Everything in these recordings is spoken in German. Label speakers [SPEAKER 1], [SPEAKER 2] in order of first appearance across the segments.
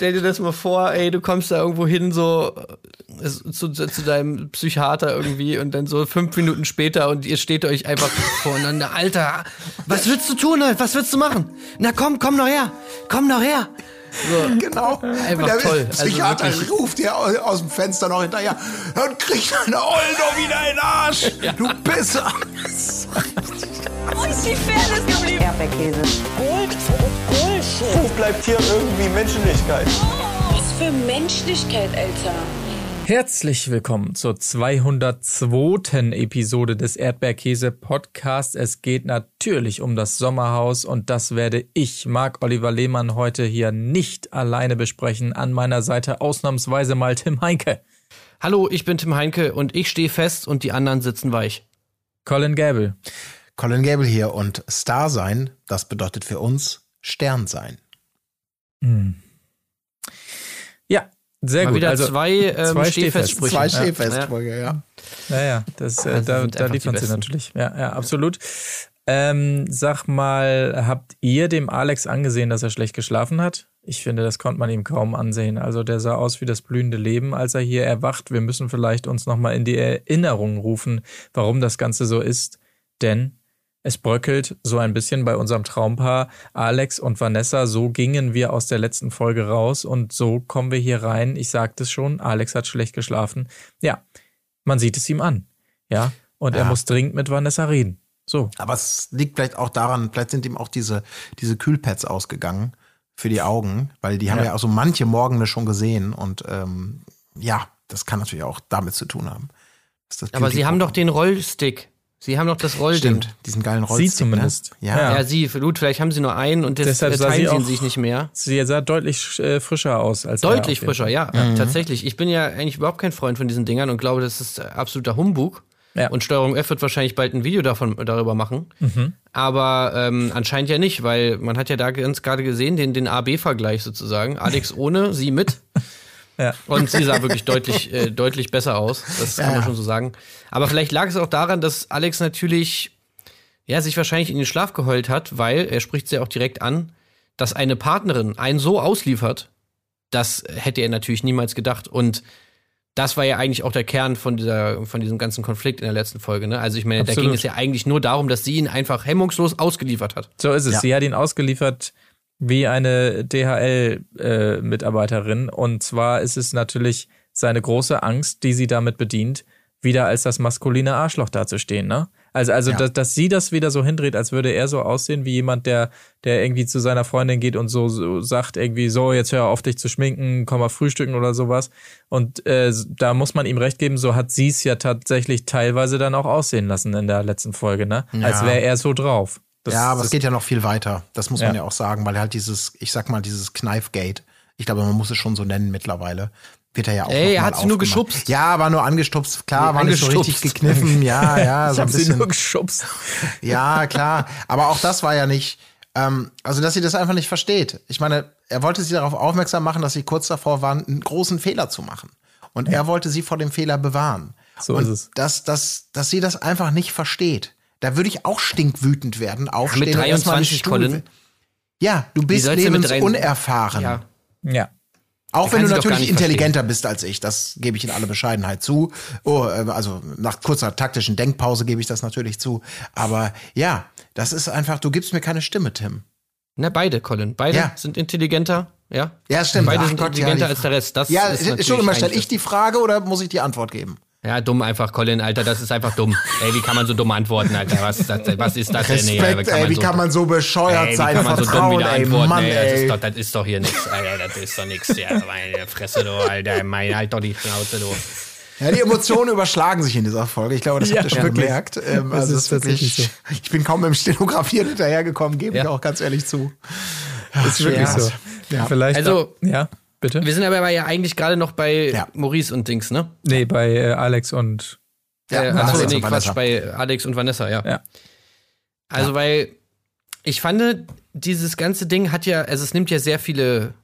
[SPEAKER 1] stell dir das mal vor, ey, du kommst da irgendwo hin, so äh, zu, zu deinem Psychiater irgendwie und dann so fünf Minuten später und ihr steht euch einfach voreinander. Alter, was willst du tun? Was willst du machen? Na komm, komm noch her. Komm noch her.
[SPEAKER 2] So. Genau. Einfach der toll. Also Psychiater also ruft dir aus, aus, dem Fenster noch hinterher, dann krieg deine Olle doch wieder in den Arsch. Ja. Du Pisser.
[SPEAKER 3] Wo ist die Fairness geblieben?
[SPEAKER 4] Erdbeerkäse.
[SPEAKER 5] Gold, Bullshit. Wo
[SPEAKER 6] bleibt hier irgendwie Menschlichkeit?
[SPEAKER 3] Was für Menschlichkeit, Alter.
[SPEAKER 7] Herzlich willkommen zur 202. Episode des Erdbeerkäse Podcasts. Es geht natürlich um das Sommerhaus und das werde ich, Marc Oliver Lehmann, heute hier nicht alleine besprechen. An meiner Seite ausnahmsweise mal Tim Heinke.
[SPEAKER 1] Hallo, ich bin Tim Heinke und ich stehe fest und die anderen sitzen weich.
[SPEAKER 7] Colin Gable.
[SPEAKER 2] Colin Gable hier und Star sein, das bedeutet für uns Stern sein.
[SPEAKER 7] Hm. Sehr Mal gut.
[SPEAKER 1] Wieder also zwei, ähm, zwei Stehfestsprüche.
[SPEAKER 2] Zwei Stehfestsprüche, ja.
[SPEAKER 7] Ja, ja, das, äh, also da, da liefern sie natürlich. Ja, ja, absolut. Ähm, sag mal, habt ihr dem Alex angesehen, dass er schlecht geschlafen hat? Ich finde, das konnte man ihm kaum ansehen. Also der sah aus wie das blühende Leben, als er hier erwacht. Wir müssen vielleicht uns nochmal in die Erinnerung rufen, warum das Ganze so ist. Denn es bröckelt so ein bisschen bei unserem Traumpaar Alex und Vanessa. So gingen wir aus der letzten Folge raus und so kommen wir hier rein. Ich sagte es schon, Alex hat schlecht geschlafen. Ja, man sieht es ihm an. Ja, und ja. er muss dringend mit Vanessa reden. So.
[SPEAKER 2] Aber es liegt vielleicht auch daran, vielleicht sind ihm auch diese, diese Kühlpads ausgegangen für die Augen, weil die haben ja, ja auch so manche Morgene schon gesehen und ähm, ja, das kann natürlich auch damit zu tun haben.
[SPEAKER 1] Aber sie haben doch den Rollstick. Sie haben noch das Rollding.
[SPEAKER 2] Stimmt, diesen geilen Rollstick.
[SPEAKER 7] Sie zumindest.
[SPEAKER 1] Ne? Ja. ja, sie, gut, vielleicht haben sie nur einen und das, deshalb teilen sie, auch, sich nicht mehr.
[SPEAKER 7] Sie sah deutlich äh, frischer aus als
[SPEAKER 1] Deutlich frischer, ja, mhm. tatsächlich. Ich bin ja eigentlich überhaupt kein Freund von diesen Dingern und glaube, das ist absoluter Humbug. Ja. Und Steuerung F wird wahrscheinlich bald ein Video davon, darüber machen. Mhm. Aber ähm, anscheinend ja nicht, weil man hat ja da ganz gerade gesehen, den, den AB-Vergleich sozusagen. Alex ohne, sie mit. Ja. Und sie sah wirklich deutlich, äh, deutlich besser aus. Das kann ja. man schon so sagen. Aber vielleicht lag es auch daran, dass Alex natürlich, ja, sich wahrscheinlich in den Schlaf geheult hat, weil, er spricht sie auch direkt an, dass eine Partnerin einen so ausliefert, das hätte er natürlich niemals gedacht. Und das war ja eigentlich auch der Kern von dieser, von diesem ganzen Konflikt in der letzten Folge. Ne? Also ich meine, Absolut. da ging es ja eigentlich nur darum, dass sie ihn einfach hemmungslos ausgeliefert hat.
[SPEAKER 7] So ist es. Ja. Sie hat ihn ausgeliefert wie eine DHL-Mitarbeiterin. Äh, und zwar ist es natürlich seine große Angst, die sie damit bedient, wieder als das maskuline Arschloch dazustehen, ne? Also, also, ja. dass, dass sie das wieder so hindreht, als würde er so aussehen wie jemand, der, der irgendwie zu seiner Freundin geht und so, so sagt irgendwie so, jetzt hör auf dich zu schminken, komm mal frühstücken oder sowas. Und äh, da muss man ihm recht geben, so hat sie es ja tatsächlich teilweise dann auch aussehen lassen in der letzten Folge, ne? Ja. Als wäre er so drauf.
[SPEAKER 2] Das, ja, aber es geht ja noch viel weiter. Das muss man ja. ja auch sagen, weil halt dieses, ich sag mal, dieses Kneifgate, ich glaube, man muss es schon so nennen mittlerweile, wird er ja auch.
[SPEAKER 1] Ey, er hat sie nur geschubst.
[SPEAKER 2] Ja, war nur angestupst. Klar, nee, war nicht so richtig gekniffen. Ja, ja,
[SPEAKER 7] so ein bisschen. Sie nur geschubst.
[SPEAKER 2] Ja, klar. Aber auch das war ja nicht, ähm, also, dass sie das einfach nicht versteht. Ich meine, er wollte sie darauf aufmerksam machen, dass sie kurz davor waren, einen großen Fehler zu machen. Und ja. er wollte sie vor dem Fehler bewahren.
[SPEAKER 7] So
[SPEAKER 2] Und
[SPEAKER 7] ist es.
[SPEAKER 2] Dass, dass, dass sie das einfach nicht versteht. Da würde ich auch stinkwütend werden, aufstehen
[SPEAKER 1] ja, mit 23 Colin.
[SPEAKER 2] Ja, du bist lebensunerfahren.
[SPEAKER 7] Ja. ja.
[SPEAKER 2] Auch wenn du natürlich intelligenter verstehen. bist als ich, das gebe ich in aller Bescheidenheit zu. Oh, äh, also nach kurzer taktischen Denkpause gebe ich das natürlich zu. Aber ja, das ist einfach, du gibst mir keine Stimme, Tim.
[SPEAKER 1] Na, beide, Colin. Beide ja. sind intelligenter, ja?
[SPEAKER 2] Ja, stimmt.
[SPEAKER 1] Beide Ach sind Gott, intelligenter ja, als der Rest. Das
[SPEAKER 2] ja, ist schon immer, stelle ich die Frage oder muss ich die Antwort geben?
[SPEAKER 1] Ja, dumm einfach, Colin, Alter, das ist einfach dumm. Ey, wie kann man so dumm antworten, Alter? Was ist das, was ist das
[SPEAKER 2] Respekt, denn? Ey, wie kann, ey, wie so, kann man so bescheuert ey, sein? Wie kann man so dumm wieder
[SPEAKER 1] antworten,
[SPEAKER 2] Mann, ey,
[SPEAKER 1] Das, ist doch, das ist doch hier nichts, Alter, das ist doch nichts. Ja, meine Fresse, du, Alter, mein, halt doch die Schnauze, du.
[SPEAKER 2] Ja, die Emotionen überschlagen sich in dieser Folge. Ich glaube, das ja, habt ihr schon gemerkt. Ähm, also ist wirklich, so. Ich bin kaum im Stenografieren hinterhergekommen, gebe ja. ich auch ganz ehrlich zu.
[SPEAKER 7] Das ist wirklich so. Ja. Vielleicht
[SPEAKER 1] also, ja. Bitte? Wir sind aber ja eigentlich gerade noch bei ja. Maurice und Dings, ne?
[SPEAKER 7] Nee, bei äh, Alex und
[SPEAKER 1] ja, äh, achso, nee, Quatsch, bei Alex und Vanessa, ja. ja. Also, ja. weil ich fand, dieses ganze Ding hat ja, also es nimmt ja sehr viele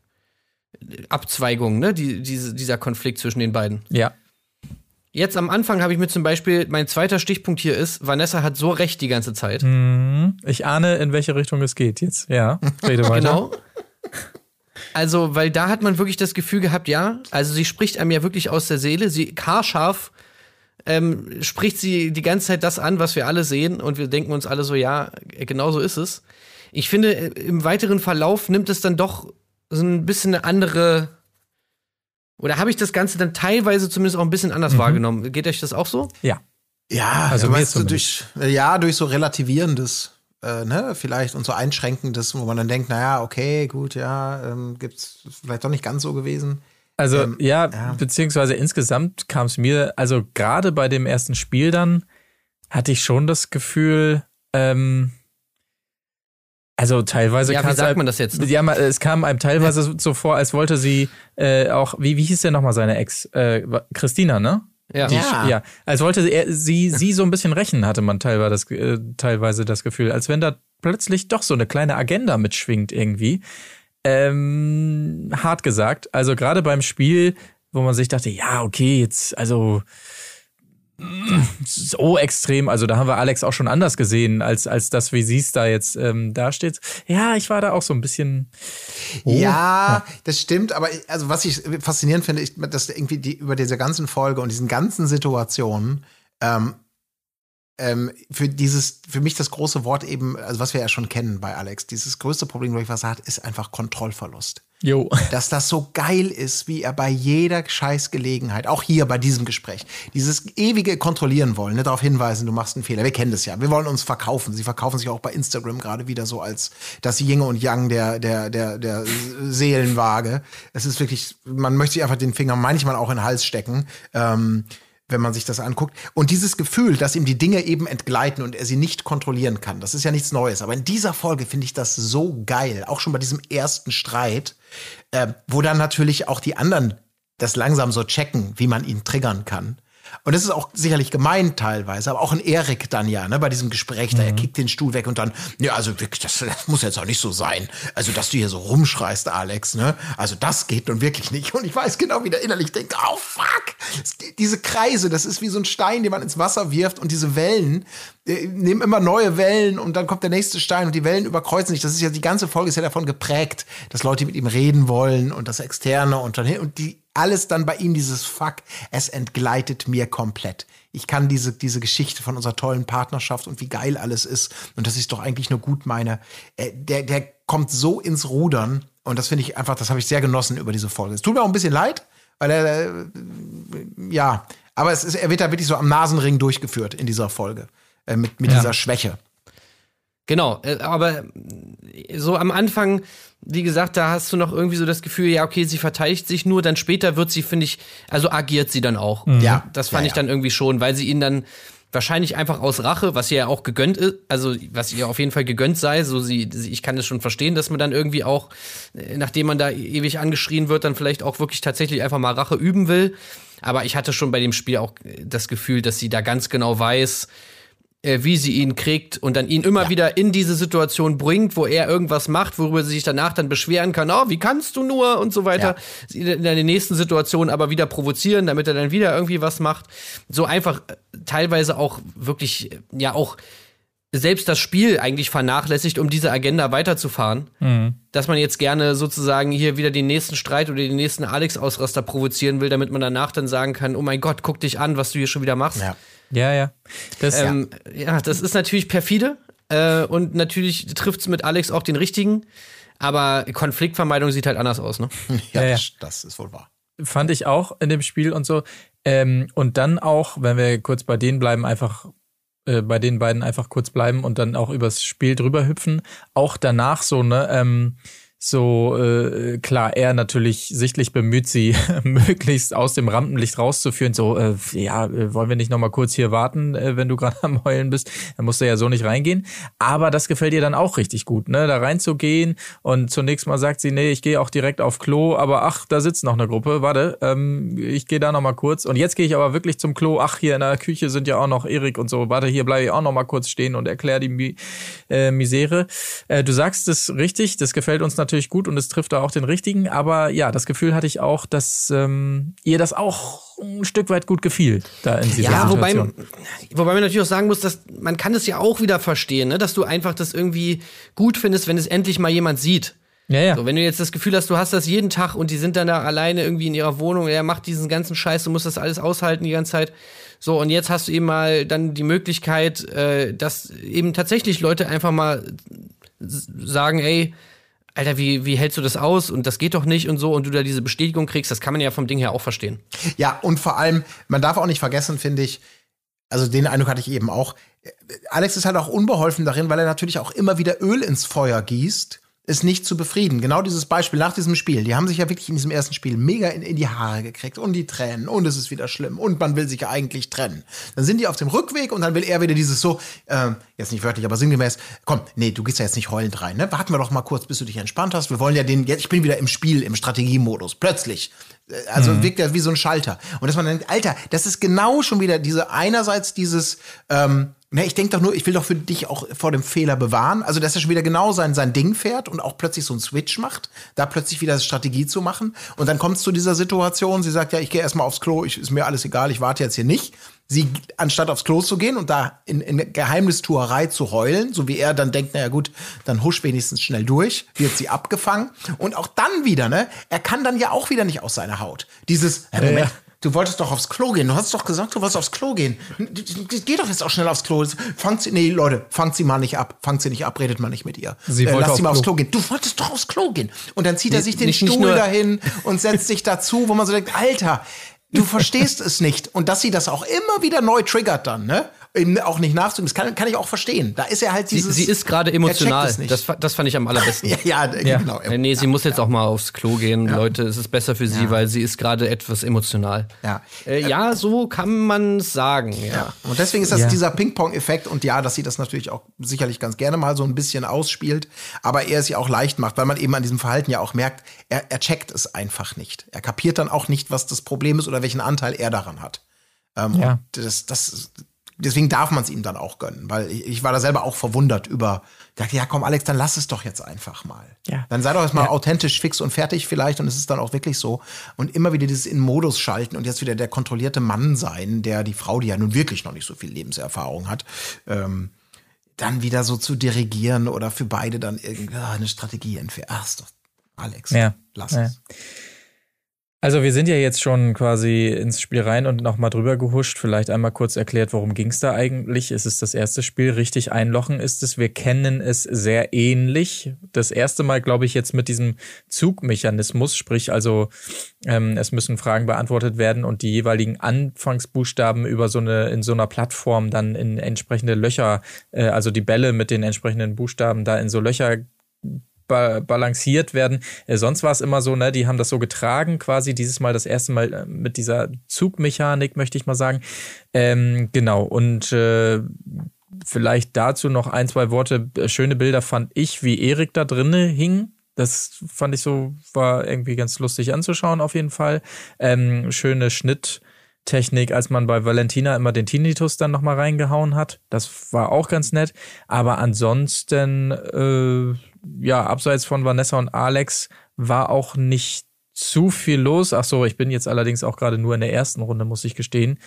[SPEAKER 1] Abzweigungen, ne? Die, diese, dieser Konflikt zwischen den beiden.
[SPEAKER 7] Ja.
[SPEAKER 1] Jetzt am Anfang habe ich mir zum Beispiel, mein zweiter Stichpunkt hier ist, Vanessa hat so recht die ganze Zeit.
[SPEAKER 7] Mhm. Ich ahne, in welche Richtung es geht jetzt. Ja,
[SPEAKER 1] rede weiter. Genau. Also, weil da hat man wirklich das Gefühl gehabt, ja, also sie spricht einem ja wirklich aus der Seele. Sie haarscharf ähm, spricht sie die ganze Zeit das an, was wir alle sehen und wir denken uns alle so, ja, genau so ist es. Ich finde, im weiteren Verlauf nimmt es dann doch so ein bisschen eine andere oder habe ich das Ganze dann teilweise zumindest auch ein bisschen anders mhm. wahrgenommen? Geht euch das auch so?
[SPEAKER 7] Ja.
[SPEAKER 2] Ja, also weißt du, durch, ja, durch so relativierendes, äh, ne, vielleicht und so einschränkendes, wo man dann denkt, naja, okay, gut, ja, ähm, gibt's vielleicht doch nicht ganz so gewesen.
[SPEAKER 7] Also ähm, ja, ja, beziehungsweise insgesamt kam es mir, also gerade bei dem ersten Spiel dann, hatte ich schon das Gefühl, ähm, also teilweise
[SPEAKER 1] ja, wie sagt man das jetzt?
[SPEAKER 7] Ja, es kam einem teilweise ja. so vor, als wollte sie äh, auch, wie, wie hieß denn nochmal seine Ex? Äh, Christina, ne?
[SPEAKER 1] Ja.
[SPEAKER 7] Die, ja. ja. Als wollte er, sie, sie so ein bisschen rächen, hatte man teilweise das, äh, teilweise das Gefühl. Als wenn da plötzlich doch so eine kleine Agenda mitschwingt irgendwie. Ähm, hart gesagt. Also gerade beim Spiel, wo man sich dachte, ja, okay, jetzt, also so extrem. Also da haben wir Alex auch schon anders gesehen, als, als das, wie sie es da jetzt ähm, dasteht. Ja, ich war da auch so ein bisschen.
[SPEAKER 2] Oh. Ja, ja, das stimmt, aber also was ich faszinierend finde, ist, dass irgendwie die, über diese ganzen Folge und diesen ganzen Situationen ähm, ähm, für dieses, für mich das große Wort eben, also was wir ja schon kennen bei Alex, dieses größte Problem, glaube ich, was er hat, ist einfach Kontrollverlust.
[SPEAKER 7] Jo.
[SPEAKER 2] Dass das so geil ist, wie er bei jeder Scheißgelegenheit, auch hier bei diesem Gespräch, dieses ewige Kontrollieren wollen, ne, darauf hinweisen, du machst einen Fehler. Wir kennen das ja. Wir wollen uns verkaufen. Sie verkaufen sich auch bei Instagram gerade wieder so als das Yin und Yang der, der, der, der Seelenwaage. Es ist wirklich, man möchte sich einfach den Finger manchmal auch in den Hals stecken. Ähm, wenn man sich das anguckt. Und dieses Gefühl, dass ihm die Dinge eben entgleiten und er sie nicht kontrollieren kann, das ist ja nichts Neues. Aber in dieser Folge finde ich das so geil, auch schon bei diesem ersten Streit, äh, wo dann natürlich auch die anderen das langsam so checken, wie man ihn triggern kann. Und das ist auch sicherlich gemeint teilweise, aber auch ein Erik dann ja, ne, bei diesem Gespräch, mhm. da er mhm. kickt den Stuhl weg und dann, ja, also wirklich, das, das, muss jetzt auch nicht so sein. Also, dass du hier so rumschreist, Alex, ne? Also, das geht nun wirklich nicht. Und ich weiß genau, wie der innerlich denkt, oh fuck! Diese Kreise, das ist wie so ein Stein, den man ins Wasser wirft und diese Wellen äh, nehmen immer neue Wellen und dann kommt der nächste Stein und die Wellen überkreuzen sich. Das ist ja, die ganze Folge ist ja davon geprägt, dass Leute mit ihm reden wollen und das Externe und dann, und die, alles dann bei ihm dieses Fuck, es entgleitet mir komplett. Ich kann diese, diese Geschichte von unserer tollen Partnerschaft und wie geil alles ist und dass ich es doch eigentlich nur gut meine, äh, der, der kommt so ins Rudern und das finde ich einfach, das habe ich sehr genossen über diese Folge. Es tut mir auch ein bisschen leid, weil er, äh, ja, aber es ist, er wird da wirklich so am Nasenring durchgeführt in dieser Folge äh, mit, mit ja. dieser Schwäche.
[SPEAKER 1] Genau, äh, aber so am Anfang, wie gesagt, da hast du noch irgendwie so das Gefühl, ja, okay, sie verteidigt sich nur, dann später wird sie, finde ich, also agiert sie dann auch. Mhm. Ja. Das fand ja, ich dann irgendwie schon, weil sie ihn dann wahrscheinlich einfach aus Rache, was ihr ja auch gegönnt ist, also was ihr auf jeden Fall gegönnt sei, so sie, sie ich kann es schon verstehen, dass man dann irgendwie auch, äh, nachdem man da ewig angeschrien wird, dann vielleicht auch wirklich tatsächlich einfach mal Rache üben will. Aber ich hatte schon bei dem Spiel auch das Gefühl, dass sie da ganz genau weiß, äh, wie sie ihn kriegt und dann ihn immer ja. wieder in diese Situation bringt, wo er irgendwas macht, worüber sie sich danach dann beschweren kann, oh, wie kannst du nur und so weiter. Ja. In der nächsten Situation aber wieder provozieren, damit er dann wieder irgendwie was macht. So einfach äh, teilweise auch wirklich, ja, auch selbst das Spiel eigentlich vernachlässigt, um diese Agenda weiterzufahren. Mhm. Dass man jetzt gerne sozusagen hier wieder den nächsten Streit oder den nächsten Alex-Ausraster provozieren will, damit man danach dann sagen kann, oh mein Gott, guck dich an, was du hier schon wieder machst.
[SPEAKER 7] Ja. Ja, ja.
[SPEAKER 1] Das, ähm, ja. ja. das ist natürlich perfide äh, und natürlich trifft es mit Alex auch den richtigen, aber Konfliktvermeidung sieht halt anders aus, ne?
[SPEAKER 2] ja, ja, das, das ist wohl wahr.
[SPEAKER 7] Fand ich auch in dem Spiel und so. Ähm, und dann auch, wenn wir kurz bei denen bleiben, einfach äh, bei den beiden einfach kurz bleiben und dann auch übers Spiel drüber hüpfen. Auch danach so, ne, ähm, so äh, klar, er natürlich sichtlich bemüht, sie möglichst aus dem Rampenlicht rauszuführen. So, äh, ja, äh, wollen wir nicht noch mal kurz hier warten, äh, wenn du gerade am Heulen bist? Dann musst du ja so nicht reingehen. Aber das gefällt ihr dann auch richtig gut, ne? Da reinzugehen und zunächst mal sagt sie, nee, ich gehe auch direkt auf Klo, aber ach, da sitzt noch eine Gruppe. Warte, ähm, ich gehe da noch mal kurz. Und jetzt gehe ich aber wirklich zum Klo. Ach, hier in der Küche sind ja auch noch Erik und so. Warte, hier bleibe ich auch noch mal kurz stehen und erkläre die äh, Misere. Äh, du sagst es richtig, das gefällt uns natürlich natürlich gut und es trifft da auch den richtigen. Aber ja, das Gefühl hatte ich auch, dass ähm, ihr das auch ein Stück weit gut gefiel da in dieser ja,
[SPEAKER 1] Situation. Wobei, wobei man natürlich auch sagen muss, dass man kann es ja auch wieder verstehen, ne? dass du einfach das irgendwie gut findest, wenn es endlich mal jemand sieht. Ja, ja. So, wenn du jetzt das Gefühl hast, du hast das jeden Tag und die sind dann da alleine irgendwie in ihrer Wohnung, er macht diesen ganzen Scheiß, du musst das alles aushalten die ganze Zeit. So, und jetzt hast du eben mal dann die Möglichkeit, äh, dass eben tatsächlich Leute einfach mal sagen, ey, Alter, wie, wie hältst du das aus? Und das geht doch nicht und so, und du da diese Bestätigung kriegst, das kann man ja vom Ding her auch verstehen.
[SPEAKER 2] Ja, und vor allem, man darf auch nicht vergessen, finde ich, also den Eindruck hatte ich eben auch, Alex ist halt auch unbeholfen darin, weil er natürlich auch immer wieder Öl ins Feuer gießt es nicht zu befrieden. Genau dieses Beispiel nach diesem Spiel. Die haben sich ja wirklich in diesem ersten Spiel mega in, in, die Haare gekriegt und die Tränen und es ist wieder schlimm und man will sich ja eigentlich trennen. Dann sind die auf dem Rückweg und dann will er wieder dieses so, äh, jetzt nicht wörtlich, aber sinngemäß, komm, nee, du gehst ja jetzt nicht heulend rein, ne? Warten wir doch mal kurz, bis du dich entspannt hast. Wir wollen ja den, jetzt, ich bin wieder im Spiel, im Strategiemodus. Plötzlich. Äh, also mhm. wirkt er wie so ein Schalter. Und dass man denkt, Alter, das ist genau schon wieder diese, einerseits dieses, ähm, Ne, ich denke doch nur, ich will doch für dich auch vor dem Fehler bewahren. Also, dass er schon wieder genau sein, sein Ding fährt und auch plötzlich so einen Switch macht, da plötzlich wieder Strategie zu machen. Und dann kommt es zu dieser Situation, sie sagt, ja, ich gehe erstmal aufs Klo, ich, ist mir alles egal, ich warte jetzt hier nicht. Sie, anstatt aufs Klo zu gehen und da in, in Geheimnistuerei zu heulen, so wie er dann denkt, naja gut, dann husch wenigstens schnell durch, wird sie abgefangen. Und auch dann wieder, ne, er kann dann ja auch wieder nicht aus seiner Haut. Dieses, äh, Moment, ja. Du wolltest doch aufs Klo gehen. Du hast doch gesagt, du wolltest aufs Klo gehen. Geh doch jetzt auch schnell aufs Klo. Fangt sie, nee, Leute, fangt sie mal nicht ab. Fangt sie nicht ab, redet mal nicht mit ihr.
[SPEAKER 7] Sie äh, lass
[SPEAKER 2] sie
[SPEAKER 7] mal
[SPEAKER 2] aufs Klo gehen. Du wolltest doch aufs Klo gehen. Und dann zieht er sich den nicht, Stuhl nicht dahin und setzt sich dazu, wo man so denkt, Alter, du verstehst es nicht. Und dass sie das auch immer wieder neu triggert dann, ne? Auch nicht nachzugeben. Das kann, kann ich auch verstehen. Da ist er halt dieses.
[SPEAKER 1] Sie, sie ist gerade emotional. Das, das fand ich am allerbesten.
[SPEAKER 2] ja, ja, ja, genau.
[SPEAKER 1] Ja, nee, sie muss jetzt auch mal aufs Klo gehen, Leute. Es ist besser für sie, weil sie ist gerade etwas emotional.
[SPEAKER 2] Ja,
[SPEAKER 1] äh, ja, so kann man sagen. Ja.
[SPEAKER 2] Und deswegen ist das dieser Ping-Pong-Effekt und ja, dass sie das natürlich auch sicherlich ganz gerne mal so ein bisschen ausspielt, aber er es ja auch leicht macht, weil man eben an diesem Verhalten ja auch merkt, er, er checkt es einfach nicht. Er kapiert dann auch nicht, was das Problem ist oder welchen Anteil er daran hat. Ähm, ja. das, das, deswegen darf man es ihm dann auch gönnen, weil ich, ich, war da selber auch verwundert über, dachte, ja komm Alex, dann lass es doch jetzt einfach mal. Ja. Dann sei doch erstmal ja. authentisch, fix und fertig vielleicht und es ist dann auch wirklich so. Und immer wieder dieses in Modus schalten und jetzt wieder der kontrollierte Mann sein, der die Frau, die ja nun wirklich noch nicht so viel Lebenserfahrung hat, ähm, dann wieder so zu dirigieren oder für beide dann irgendeine Strategie entfernen. Ach, ist doch Alex,
[SPEAKER 7] ja.
[SPEAKER 2] lass es.
[SPEAKER 7] Also wir sind ja jetzt schon quasi ins Spiel rein und nochmal drüber gehuscht. Vielleicht einmal kurz erklärt, worum ging es da eigentlich? Es ist das erste Spiel, richtig einlochen ist es. Wir kennen es sehr ähnlich. Das erste Mal, glaube ich, jetzt mit diesem Zugmechanismus, sprich also ähm, es müssen Fragen beantwortet werden und die jeweiligen Anfangsbuchstaben über so eine in so einer Plattform dann in entsprechende Löcher, äh, also die Bälle mit den entsprechenden Buchstaben da in so Löcher ba balanciert werden. Äh, sonst war es immer so, ne, die haben das so getragen, quasi dieses Mal das erste Mal äh, mit dieser Zugmechanik, möchte ich mal sagen. Ähm, genau, und äh, vielleicht dazu noch ein, zwei Worte. Äh, schöne Bilder fand ich, wie Erik da drinnen hing. Das fand ich so, war irgendwie ganz lustig anzuschauen, auf jeden Fall. Ähm, schöne Schnitt. Technik, als man bei Valentina immer den Tinnitus dann nochmal reingehauen hat. Das war auch ganz nett. Aber ansonsten, äh, ja, abseits von Vanessa und Alex war auch nicht zu viel los. Ach so, ich bin jetzt allerdings auch gerade nur in der ersten Runde, muss ich gestehen.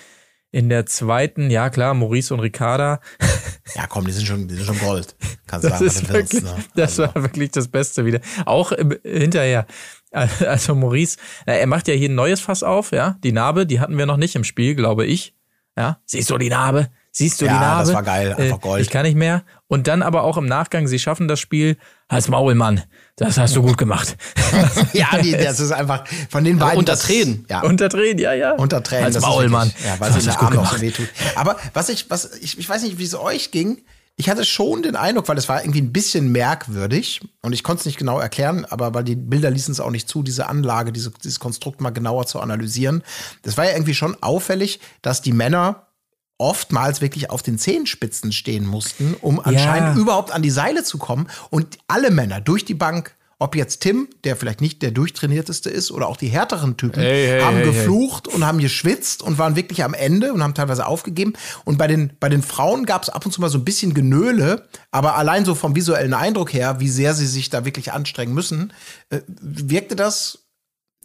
[SPEAKER 7] In der zweiten, ja klar, Maurice und Ricarda.
[SPEAKER 2] Ja, komm, die sind schon, die sind schon Gold.
[SPEAKER 7] Kannst das sagen, ist wirklich, willst, ne? Das also. war wirklich das Beste wieder. Auch hinterher. Also Maurice, er macht ja hier ein neues Fass auf, ja. Die Narbe, die hatten wir noch nicht im Spiel, glaube ich. Ja, siehst du die Narbe? Siehst du ja, die Narbe?
[SPEAKER 2] das war geil, einfach äh, Gold.
[SPEAKER 7] Ich kann nicht mehr. Und dann aber auch im Nachgang, sie schaffen das Spiel. Als Maul, Mann. Das hast du gut gemacht.
[SPEAKER 2] ja, die, das ist einfach von den beiden.
[SPEAKER 1] Unter Tränen.
[SPEAKER 7] Ja. Unter Tränen, ja, ja.
[SPEAKER 2] Unter Tränen.
[SPEAKER 7] Als Maul, Mann.
[SPEAKER 2] Ja, weil sie der Arm auch so wehtut. Aber was ich, was, ich, ich weiß nicht, wie es euch ging. Ich hatte schon den Eindruck, weil es war irgendwie ein bisschen merkwürdig und ich konnte es nicht genau erklären, aber weil die Bilder ließen es auch nicht zu, diese Anlage, diese, dieses Konstrukt mal genauer zu analysieren. Das war ja irgendwie schon auffällig, dass die Männer oftmals wirklich auf den Zehenspitzen stehen mussten, um anscheinend ja. überhaupt an die Seile zu kommen. Und alle Männer durch die Bank, ob jetzt Tim, der vielleicht nicht der durchtrainierteste ist, oder auch die härteren Typen, hey, hey, haben hey, geflucht und haben geschwitzt und waren wirklich am Ende und haben teilweise aufgegeben. Und bei den, bei den Frauen gab es ab und zu mal so ein bisschen Genöle, aber allein so vom visuellen Eindruck her, wie sehr sie sich da wirklich anstrengen müssen, äh, wirkte das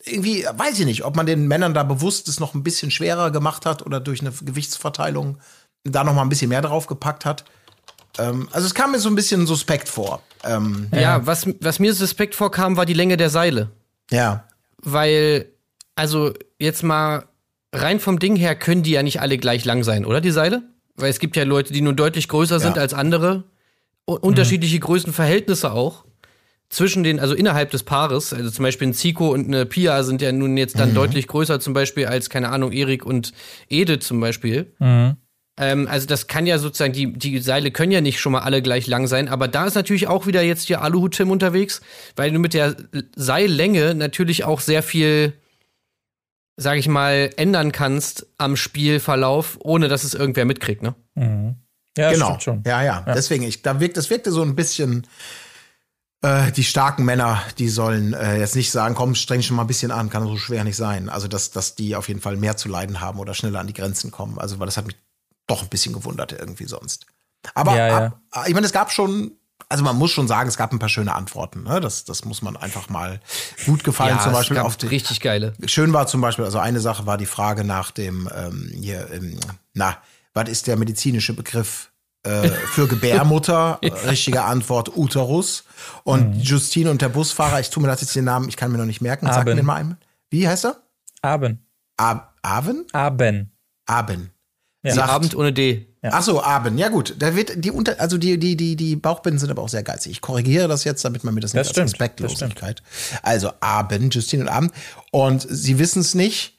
[SPEAKER 2] irgendwie, weiß ich nicht, ob man den Männern da bewusst es noch ein bisschen schwerer gemacht hat oder durch eine Gewichtsverteilung da noch mal ein bisschen mehr drauf gepackt hat. Ähm, also es kam mir so ein bisschen suspekt vor. Ähm,
[SPEAKER 1] ja, ja, was, was mir suspekt vorkam, war die Länge der Seile.
[SPEAKER 2] Ja.
[SPEAKER 1] Weil, also jetzt mal rein vom Ding her können die ja nicht alle gleich lang sein, oder die Seile? Weil es gibt ja Leute, die nun deutlich größer sind ja. als andere. U unterschiedliche mhm. Größenverhältnisse auch. Zwischen den, also innerhalb des Paares, also zum Beispiel ein Zico und eine Pia sind ja nun jetzt dann mhm. deutlich größer, zum Beispiel als, keine Ahnung, Erik und Edith zum Beispiel. Mhm. Ähm, also das kann ja sozusagen, die, die Seile können ja nicht schon mal alle gleich lang sein, aber da ist natürlich auch wieder jetzt hier Aluhut-Tim unterwegs, weil du mit der Seillänge natürlich auch sehr viel, sag ich mal, ändern kannst am Spielverlauf, ohne dass es irgendwer mitkriegt, ne?
[SPEAKER 2] Mhm. Ja, genau. schon. Ja, ja, ja. Deswegen, ich, da wirkt, das wirkte so ein bisschen äh, die starken Männer, die sollen äh, jetzt nicht sagen, komm, streng schon mal ein bisschen an, kann so schwer nicht sein. Also, dass, dass die auf jeden Fall mehr zu leiden haben oder schneller an die Grenzen kommen. Also, weil das hat mich doch ein bisschen gewundert irgendwie sonst. Aber ja, ja. Ab, ich meine, es gab schon, also man muss schon sagen, es gab ein paar schöne Antworten. Ne? Das, das muss man einfach mal gut gefallen.
[SPEAKER 1] Ja,
[SPEAKER 2] zum Beispiel
[SPEAKER 1] auf die, richtig geile.
[SPEAKER 2] Schön war zum Beispiel, also eine Sache war die Frage nach dem ähm, hier, ähm, na, was ist der medizinische Begriff äh, für Gebärmutter? ja. Richtige Antwort Uterus. Und mhm. Justine und der Busfahrer, ich tue mir das jetzt den Namen, ich kann mir noch nicht merken. Sag mir den mal einmal. Wie heißt er?
[SPEAKER 7] Aben.
[SPEAKER 2] Ab Aben?
[SPEAKER 7] Aben.
[SPEAKER 2] Aben.
[SPEAKER 1] Ja. Sagt, Abend ohne D.
[SPEAKER 2] Ja. Ach so, Abend. Ja gut, da wird die unter, also die die die die Bauchbinden sind aber auch sehr geizig. Ich korrigiere das jetzt, damit man mir das, das nicht stimmt, als Respektlosigkeit. Also Abend, Justine und Abend und sie wissen es nicht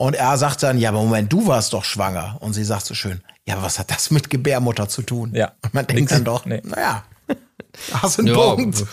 [SPEAKER 2] und er sagt dann, ja, aber Moment, du warst doch schwanger und sie sagt so schön, ja, aber was hat das mit Gebärmutter zu tun?
[SPEAKER 7] Ja.
[SPEAKER 2] Und man denkt dann doch, nee. naja, hast du einen ja. Punkt.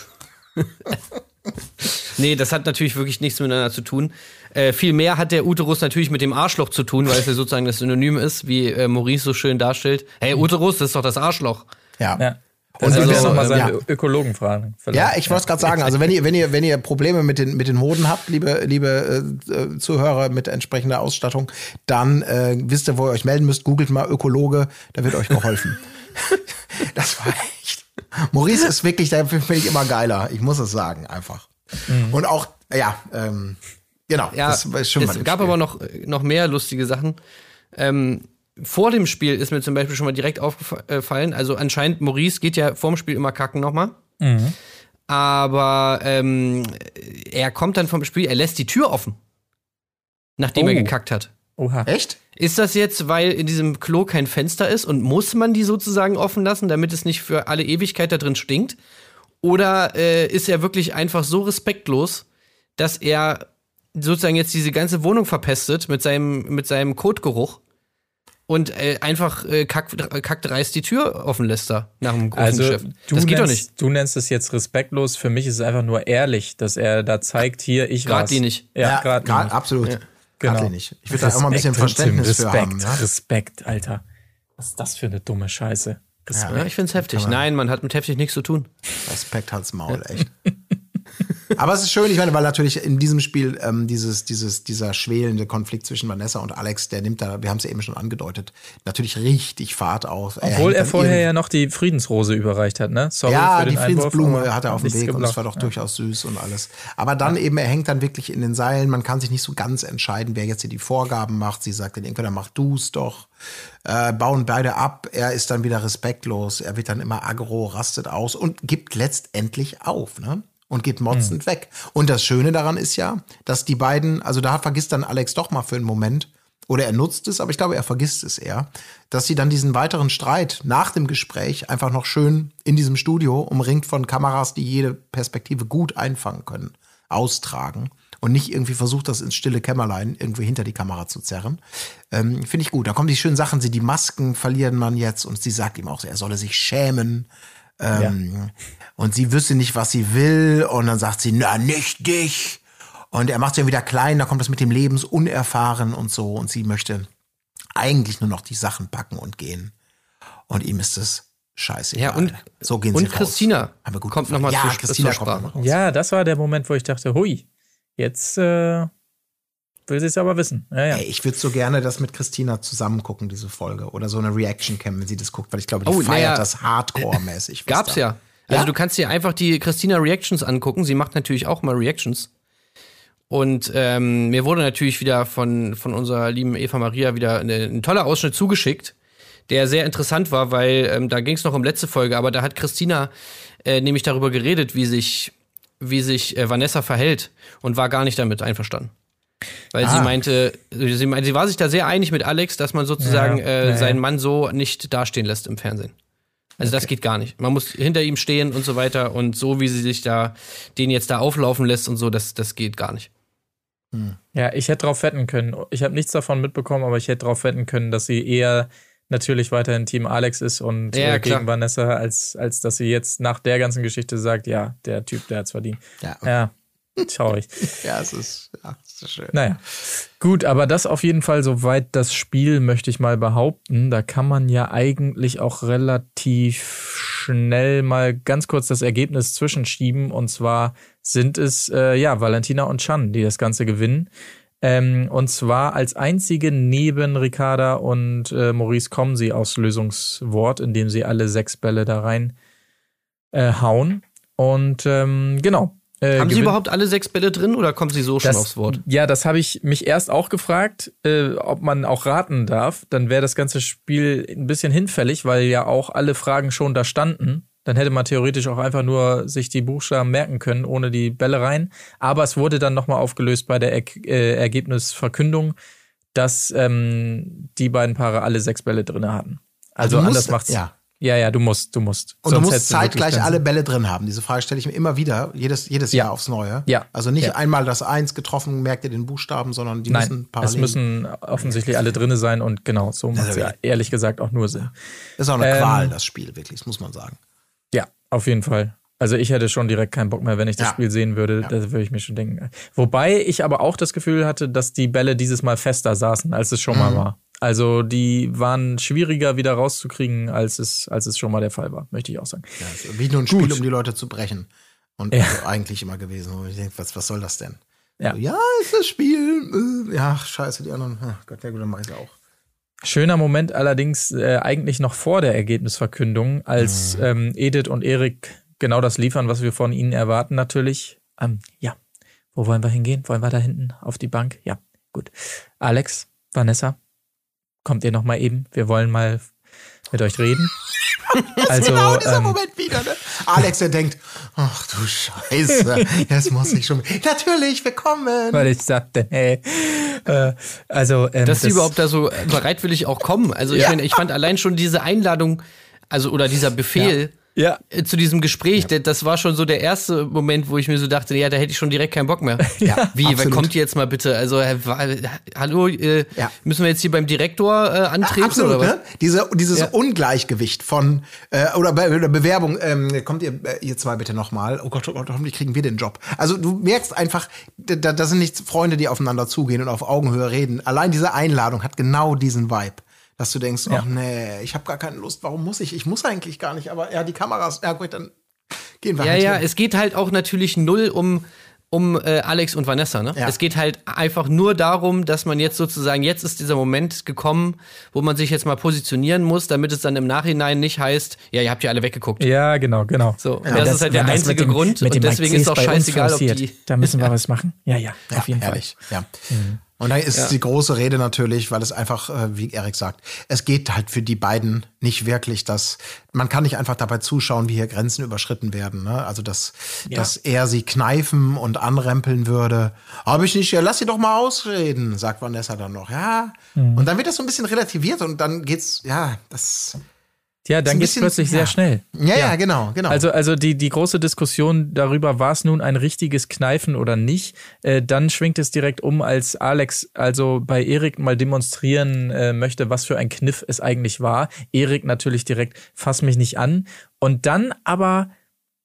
[SPEAKER 1] nee, das hat natürlich wirklich nichts miteinander zu tun. Äh, viel mehr hat der Uterus natürlich mit dem Arschloch zu tun, weil es ja sozusagen das Synonym ist, wie äh, Maurice so schön darstellt. Hey, Uterus, das ist doch das Arschloch.
[SPEAKER 2] Ja. ja.
[SPEAKER 7] Und also, also noch mal seinen ja. Ökologen fragen.
[SPEAKER 2] Vielleicht. Ja, ich wollte es gerade sagen. Also wenn ihr, wenn ihr, wenn ihr Probleme mit den mit den Hoden habt, liebe liebe äh, Zuhörer mit entsprechender Ausstattung, dann äh, wisst ihr, wo ihr euch melden müsst. Googelt mal Ökologe, da wird euch geholfen. das war echt. Maurice ist wirklich, da finde ich immer geiler. Ich muss es sagen, einfach. Mhm. Und auch, ja, ähm, Genau,
[SPEAKER 1] ja, das ist schon es gab Spiel. aber noch, noch mehr lustige Sachen. Ähm, vor dem Spiel ist mir zum Beispiel schon mal direkt aufgefallen, also anscheinend Maurice geht ja vorm Spiel immer kacken nochmal. Mhm. Aber ähm, er kommt dann vom Spiel, er lässt die Tür offen. Nachdem oh. er gekackt hat.
[SPEAKER 2] Oha. Echt?
[SPEAKER 1] Ist das jetzt, weil in diesem Klo kein Fenster ist und muss man die sozusagen offen lassen, damit es nicht für alle Ewigkeit da drin stinkt? Oder äh, ist er wirklich einfach so respektlos, dass er sozusagen jetzt diese ganze Wohnung verpestet mit seinem, mit seinem Kotgeruch und äh, einfach äh, kack, kackdreist die Tür offen lässt da nach dem großen also, Chef.
[SPEAKER 7] Das geht nennst, doch nicht. Du nennst es jetzt respektlos. Für mich ist es einfach nur ehrlich, dass er da zeigt, hier, ich
[SPEAKER 1] grad die nicht.
[SPEAKER 2] Ja, ja gerade absolut. Ja. Genau. Nicht. Ich würde da auch mal ein bisschen Verständnis
[SPEAKER 7] Respekt,
[SPEAKER 2] für haben. Ja?
[SPEAKER 7] Respekt, Alter. Was ist das für eine dumme Scheiße?
[SPEAKER 1] Respekt. Ja, ich find's heftig. Nein, man hat mit heftig nichts zu tun.
[SPEAKER 2] Respekt halt's Maul, echt. Aber es ist schön, ich meine, weil natürlich in diesem Spiel ähm, dieses, dieses, dieser schwelende Konflikt zwischen Vanessa und Alex, der nimmt da, wir haben es ja eben schon angedeutet, natürlich richtig Fahrt auf.
[SPEAKER 7] Obwohl er, er vorher ja noch die Friedensrose überreicht hat, ne?
[SPEAKER 2] Sorry ja, die Friedensblume Einwurf, hat er auf dem Weg geblockt. und es war doch ja. durchaus süß und alles. Aber dann ja. eben, er hängt dann wirklich in den Seilen, man kann sich nicht so ganz entscheiden, wer jetzt hier die Vorgaben macht. Sie sagt dann entweder mach du's doch. Äh, bauen beide ab, er ist dann wieder respektlos, er wird dann immer aggro, rastet aus und gibt letztendlich auf. Ne? Und geht motzend mhm. weg. Und das Schöne daran ist ja, dass die beiden, also da vergisst dann Alex doch mal für einen Moment, oder er nutzt es, aber ich glaube, er vergisst es eher, dass sie dann diesen weiteren Streit nach dem Gespräch einfach noch schön in diesem Studio, umringt von Kameras, die jede Perspektive gut einfangen können, austragen und nicht irgendwie versucht, das ins stille Kämmerlein irgendwie hinter die Kamera zu zerren. Ähm, Finde ich gut. Da kommen die schönen Sachen, sie die Masken verlieren man jetzt und sie sagt ihm auch, er solle sich schämen. Ähm, ja. Und sie wüsste nicht, was sie will. Und dann sagt sie, na, nicht dich. Und er macht sie dann wieder klein, da kommt das mit dem Lebensunerfahren und so. Und sie möchte eigentlich nur noch die Sachen packen und gehen. Und ihm ist es scheiße.
[SPEAKER 1] Ja, und, so gehen und sie Christina
[SPEAKER 2] raus. kommt nochmal ja,
[SPEAKER 1] zu, Christina kommt noch
[SPEAKER 7] raus. Ja, das war der Moment, wo ich dachte, hui, jetzt äh, will sie es aber wissen. Ja, ja.
[SPEAKER 2] Ey, ich würde so gerne das mit Christina zusammen gucken, diese Folge. Oder so eine Reaction-Cam, wenn sie das guckt, weil ich glaube, die oh, feiert ja. das Hardcore-mäßig.
[SPEAKER 1] Gab's da. ja. Also ja? du kannst dir einfach die Christina Reactions angucken. Sie macht natürlich auch mal Reactions. Und ähm, mir wurde natürlich wieder von, von unserer lieben Eva Maria wieder eine, ein toller Ausschnitt zugeschickt, der sehr interessant war, weil ähm, da ging es noch um letzte Folge, aber da hat Christina äh, nämlich darüber geredet, wie sich, wie sich äh, Vanessa verhält und war gar nicht damit einverstanden. Weil ah. sie meinte, sie meinte, sie war sich da sehr einig mit Alex, dass man sozusagen ja, äh, ja, seinen Mann so nicht dastehen lässt im Fernsehen. Also okay. das geht gar nicht. Man muss hinter ihm stehen und so weiter und so wie sie sich da den jetzt da auflaufen lässt und so, das, das geht gar nicht.
[SPEAKER 7] Hm. Ja, ich hätte drauf wetten können. Ich habe nichts davon mitbekommen, aber ich hätte drauf wetten können, dass sie eher natürlich weiterhin Team Alex ist und ja, äh, gegen Vanessa, als, als dass sie jetzt nach der ganzen Geschichte sagt, ja, der Typ, der hat's verdient. Ja, okay. ja traurig.
[SPEAKER 2] ja, es ist, ja, ist schön.
[SPEAKER 7] Naja, gut, aber das auf jeden Fall soweit das Spiel, möchte ich mal behaupten. Da kann man ja eigentlich auch relativ schnell mal ganz kurz das Ergebnis zwischenschieben. Und zwar sind es, äh, ja, Valentina und Chan, die das Ganze gewinnen. Ähm, und zwar als einzige neben Ricarda und äh, Maurice kommen sie aus Lösungswort, indem sie alle sechs Bälle da rein äh, hauen. Und ähm, genau.
[SPEAKER 1] Äh, Haben Sie überhaupt alle sechs Bälle drin oder kommen Sie so schon
[SPEAKER 7] das,
[SPEAKER 1] aufs Wort?
[SPEAKER 7] Ja, das habe ich mich erst auch gefragt, äh, ob man auch raten darf. Dann wäre das ganze Spiel ein bisschen hinfällig, weil ja auch alle Fragen schon da standen dann hätte man theoretisch auch einfach nur sich die Buchstaben merken können, ohne die Bälle rein. Aber es wurde dann nochmal aufgelöst bei der er äh, Ergebnisverkündung, dass ähm, die beiden Paare alle sechs Bälle drin hatten. Also, also anders macht's.
[SPEAKER 2] Ja.
[SPEAKER 7] Ja, ja, du musst, du musst.
[SPEAKER 2] Und Sonst du musst zeitgleich alle Bälle drin haben. Diese Frage stelle ich mir immer wieder, jedes, jedes ja. Jahr aufs Neue.
[SPEAKER 7] Ja.
[SPEAKER 2] Also nicht
[SPEAKER 7] ja.
[SPEAKER 2] einmal das Eins getroffen, merkt ihr den Buchstaben, sondern die
[SPEAKER 7] Nein,
[SPEAKER 2] müssen
[SPEAKER 7] parallel. Es müssen offensichtlich alle drin sein und genau, so macht es ja ehrlich gesagt auch nur Sinn.
[SPEAKER 2] Das ist auch eine ähm, Qual, das Spiel, wirklich, das muss man sagen.
[SPEAKER 7] Ja, auf jeden Fall. Also ich hätte schon direkt keinen Bock mehr, wenn ich das ja. Spiel sehen würde. Ja. Da würde ich mir schon denken. Wobei ich aber auch das Gefühl hatte, dass die Bälle dieses Mal fester saßen, als es schon mhm. mal war. Also die waren schwieriger wieder rauszukriegen, als es, als es schon mal der Fall war, möchte ich auch sagen.
[SPEAKER 2] Ja, also wie nur ein Gut. Spiel, um die Leute zu brechen. Und ja. also eigentlich immer gewesen. Und ich denke, was, was soll das denn? Ja. So, ja, ist das Spiel. Äh, ja, scheiße, die anderen. Ach Gott, ja gut, dann mach ich auch.
[SPEAKER 7] Schöner Moment allerdings äh, eigentlich noch vor der Ergebnisverkündung, als mhm. ähm, Edith und Erik genau das liefern, was wir von ihnen erwarten natürlich. Ähm, ja, wo wollen wir hingehen? Wollen wir da hinten auf die Bank? Ja, gut. Alex, Vanessa, kommt ihr noch mal eben? Wir wollen mal mit euch reden.
[SPEAKER 2] also, genau dieser ähm, Moment wieder, ne? Alex, der denkt, ach du Scheiße, jetzt muss ich schon. Natürlich, willkommen.
[SPEAKER 7] Weil ich sagte, hey. Äh, also,
[SPEAKER 1] ähm, Dass das, sie überhaupt da so bereitwillig auch kommen. Also, ich, ja. meine, ich fand allein schon diese Einladung, also, oder dieser Befehl, ja ja. Äh, zu diesem Gespräch. Ja. Das war schon so der erste Moment, wo ich mir so dachte, ja, da hätte ich schon direkt keinen Bock mehr. Ja, Wie, wer kommt jetzt mal bitte? Also, hallo, äh, ja. müssen wir jetzt hier beim Direktor äh, antreten? Absolut, oder was? Ne?
[SPEAKER 2] Diese, dieses. Ungleichgewicht von, äh, oder Be oder Bewerbung, ähm, kommt ihr, äh, ihr zwei bitte nochmal. Oh Gott, oh Gott, hoffentlich kriegen wir den Job. Also, du merkst einfach, da, da sind nicht Freunde, die aufeinander zugehen und auf Augenhöhe reden. Allein diese Einladung hat genau diesen Vibe dass du denkst, ja. oh nee, ich habe gar keine Lust, warum muss ich? Ich muss eigentlich gar nicht, aber ja, die Kameras, ja gut, dann gehen wir
[SPEAKER 1] ja,
[SPEAKER 2] halt
[SPEAKER 1] Ja, ja, es geht halt auch natürlich null um um äh, Alex und Vanessa, ne? Ja. Es geht halt einfach nur darum, dass man jetzt sozusagen, jetzt ist dieser Moment gekommen, wo man sich jetzt mal positionieren muss, damit es dann im Nachhinein nicht heißt, ja, ihr habt ja alle weggeguckt.
[SPEAKER 7] Ja, genau, genau.
[SPEAKER 1] So, ja, das, das, ist halt der einzige dem, Grund und deswegen ist auch scheißegal, ob die.
[SPEAKER 7] Da müssen wir was machen. Ja, ja, auf jeden
[SPEAKER 2] ehrlich. Fall. Ja. Mhm. Und dann ist ja. die große Rede natürlich, weil es einfach, äh, wie Erik sagt, es geht halt für die beiden nicht wirklich, dass man kann nicht einfach dabei zuschauen, wie hier Grenzen überschritten werden. Ne? Also dass, ja. dass er sie kneifen und anrempeln würde. Habe ich nicht, ja, lass sie doch mal ausreden, sagt Vanessa dann noch. Ja. Mhm. Und dann wird das so ein bisschen relativiert und dann geht's, ja, das
[SPEAKER 7] ja, dann geht es plötzlich ja. sehr schnell.
[SPEAKER 2] Ja, ja, ja, genau, genau.
[SPEAKER 7] Also, also die, die große Diskussion darüber, war es nun ein richtiges Kneifen oder nicht, äh, dann schwingt es direkt um, als Alex also bei Erik mal demonstrieren äh, möchte, was für ein Kniff es eigentlich war. Erik natürlich direkt, fass mich nicht an. Und dann aber,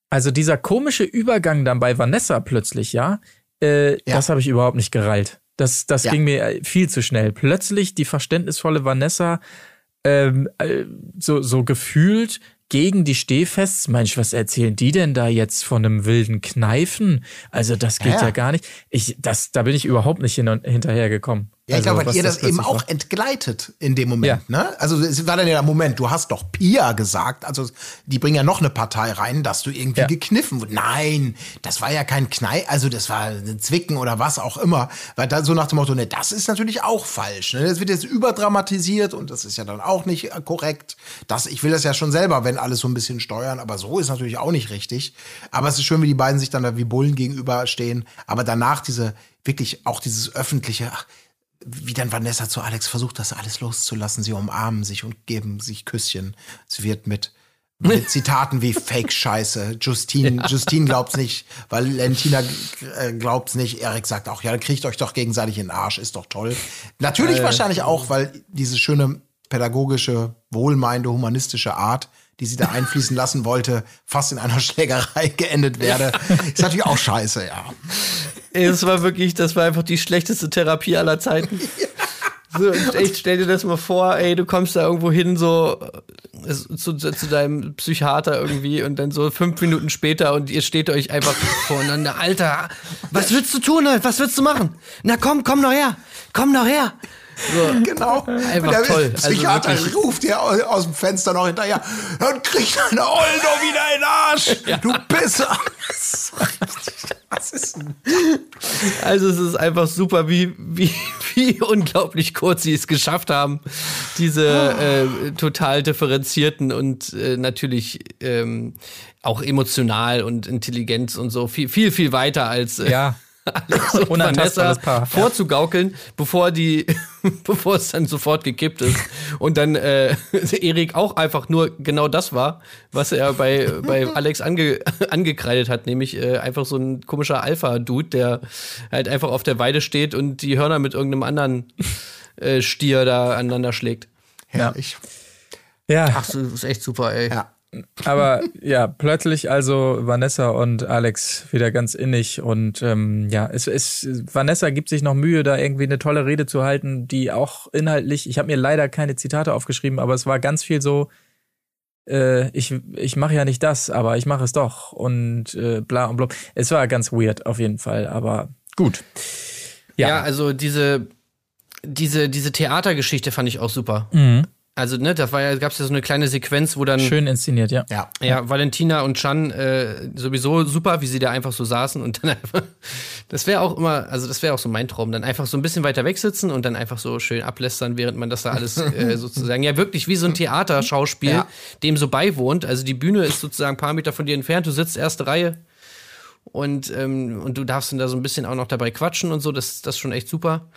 [SPEAKER 7] also dieser komische Übergang dann bei Vanessa plötzlich, ja, äh, ja. das habe ich überhaupt nicht gereilt. Das, das ging mir viel zu schnell. Plötzlich die verständnisvolle Vanessa ähm, äh, so, so gefühlt gegen die Stehfests. Mensch, was erzählen die denn da jetzt von einem wilden Kneifen? Also das geht ja, ja gar nicht. Ich, das, da bin ich überhaupt nicht hin, hinterhergekommen.
[SPEAKER 2] Ja, ich also, glaube, weil ihr das, das eben auch war. entgleitet in dem Moment. Ja. Ne? Also es war dann ja der Moment, du hast doch Pia gesagt, also die bringen ja noch eine Partei rein, dass du irgendwie ja. gekniffen wurdest. Nein, das war ja kein Knei, also das war ein Zwicken oder was auch immer. Weil da so nach dem Motto, ne, das ist natürlich auch falsch. Ne? Das wird jetzt überdramatisiert und das ist ja dann auch nicht korrekt. Das, ich will das ja schon selber, wenn alles so ein bisschen steuern, aber so ist natürlich auch nicht richtig. Aber es ist schön, wie die beiden sich dann da wie Bullen gegenüberstehen. Aber danach diese, wirklich auch dieses öffentliche, ach, wie dann Vanessa zu Alex versucht, das alles loszulassen. Sie umarmen sich und geben sich Küsschen. Sie wird mit, mit Zitaten wie Fake-Scheiße. Justine, ja. Justine glaubt's nicht, weil Lentina äh, glaubt's nicht. Erik sagt auch, ja, dann kriegt euch doch gegenseitig in den Arsch, ist doch toll. Natürlich äh, wahrscheinlich auch, weil diese schöne pädagogische, wohlmeinende, humanistische Art, die sie da einfließen lassen wollte, fast in einer Schlägerei geendet werde. Ist natürlich auch scheiße, ja.
[SPEAKER 1] Es war wirklich, das war einfach die schlechteste Therapie aller Zeiten. So, echt, stell dir das mal vor, ey, du kommst da irgendwo hin, so äh, zu, zu, deinem Psychiater irgendwie und dann so fünf Minuten später und ihr steht euch einfach voreinander. Alter, was willst du tun? Was willst du machen? Na komm, komm noch her. Komm noch her.
[SPEAKER 2] So. Genau. Einfach der toll. Psychiater also ruft dir aus, aus, dem Fenster noch hinterher, dann krieg deine Olle doch wieder in den Arsch, ja. du Pisser.
[SPEAKER 1] Was ist denn Also es ist einfach super, wie, wie, wie unglaublich kurz sie es geschafft haben, diese äh, total differenzierten und äh, natürlich ähm, auch emotional und Intelligenz und so viel, viel, viel weiter als äh,
[SPEAKER 7] ja.
[SPEAKER 1] Alex und Vanessa Paar. vorzugaukeln, ja. bevor die, bevor es dann sofort gekippt ist. Und dann äh, Erik auch einfach nur genau das war, was er bei, bei Alex ange, angekreidet hat, nämlich äh, einfach so ein komischer Alpha-Dude, der halt einfach auf der Weide steht und die Hörner mit irgendeinem anderen äh, Stier da aneinander schlägt.
[SPEAKER 2] Herrlich.
[SPEAKER 1] Ja. Ach, das ist echt super, ey.
[SPEAKER 7] Ja. Aber ja, plötzlich also Vanessa und Alex wieder ganz innig und ähm, ja, es ist Vanessa gibt sich noch Mühe, da irgendwie eine tolle Rede zu halten, die auch inhaltlich, ich habe mir leider keine Zitate aufgeschrieben, aber es war ganz viel so, äh, ich, ich mache ja nicht das, aber ich mache es doch und äh, bla und bla. Es war ganz weird auf jeden Fall, aber gut.
[SPEAKER 1] Ja, ja also diese, diese, diese Theatergeschichte fand ich auch super. Mhm. Also, ne, da war ja, gab es ja so eine kleine Sequenz, wo dann.
[SPEAKER 7] Schön inszeniert, ja.
[SPEAKER 1] Ja, ja Valentina und Chan äh, sowieso super, wie sie da einfach so saßen und dann einfach. Das wäre auch immer, also das wäre auch so mein Traum, dann einfach so ein bisschen weiter weg sitzen und dann einfach so schön ablästern, während man das da alles äh, sozusagen, ja, wirklich wie so ein Theaterschauspiel, ja. dem so beiwohnt. Also die Bühne ist sozusagen ein paar Meter von dir entfernt, du sitzt erste Reihe und, ähm, und du darfst dann da so ein bisschen auch noch dabei quatschen und so, das, das ist schon echt super.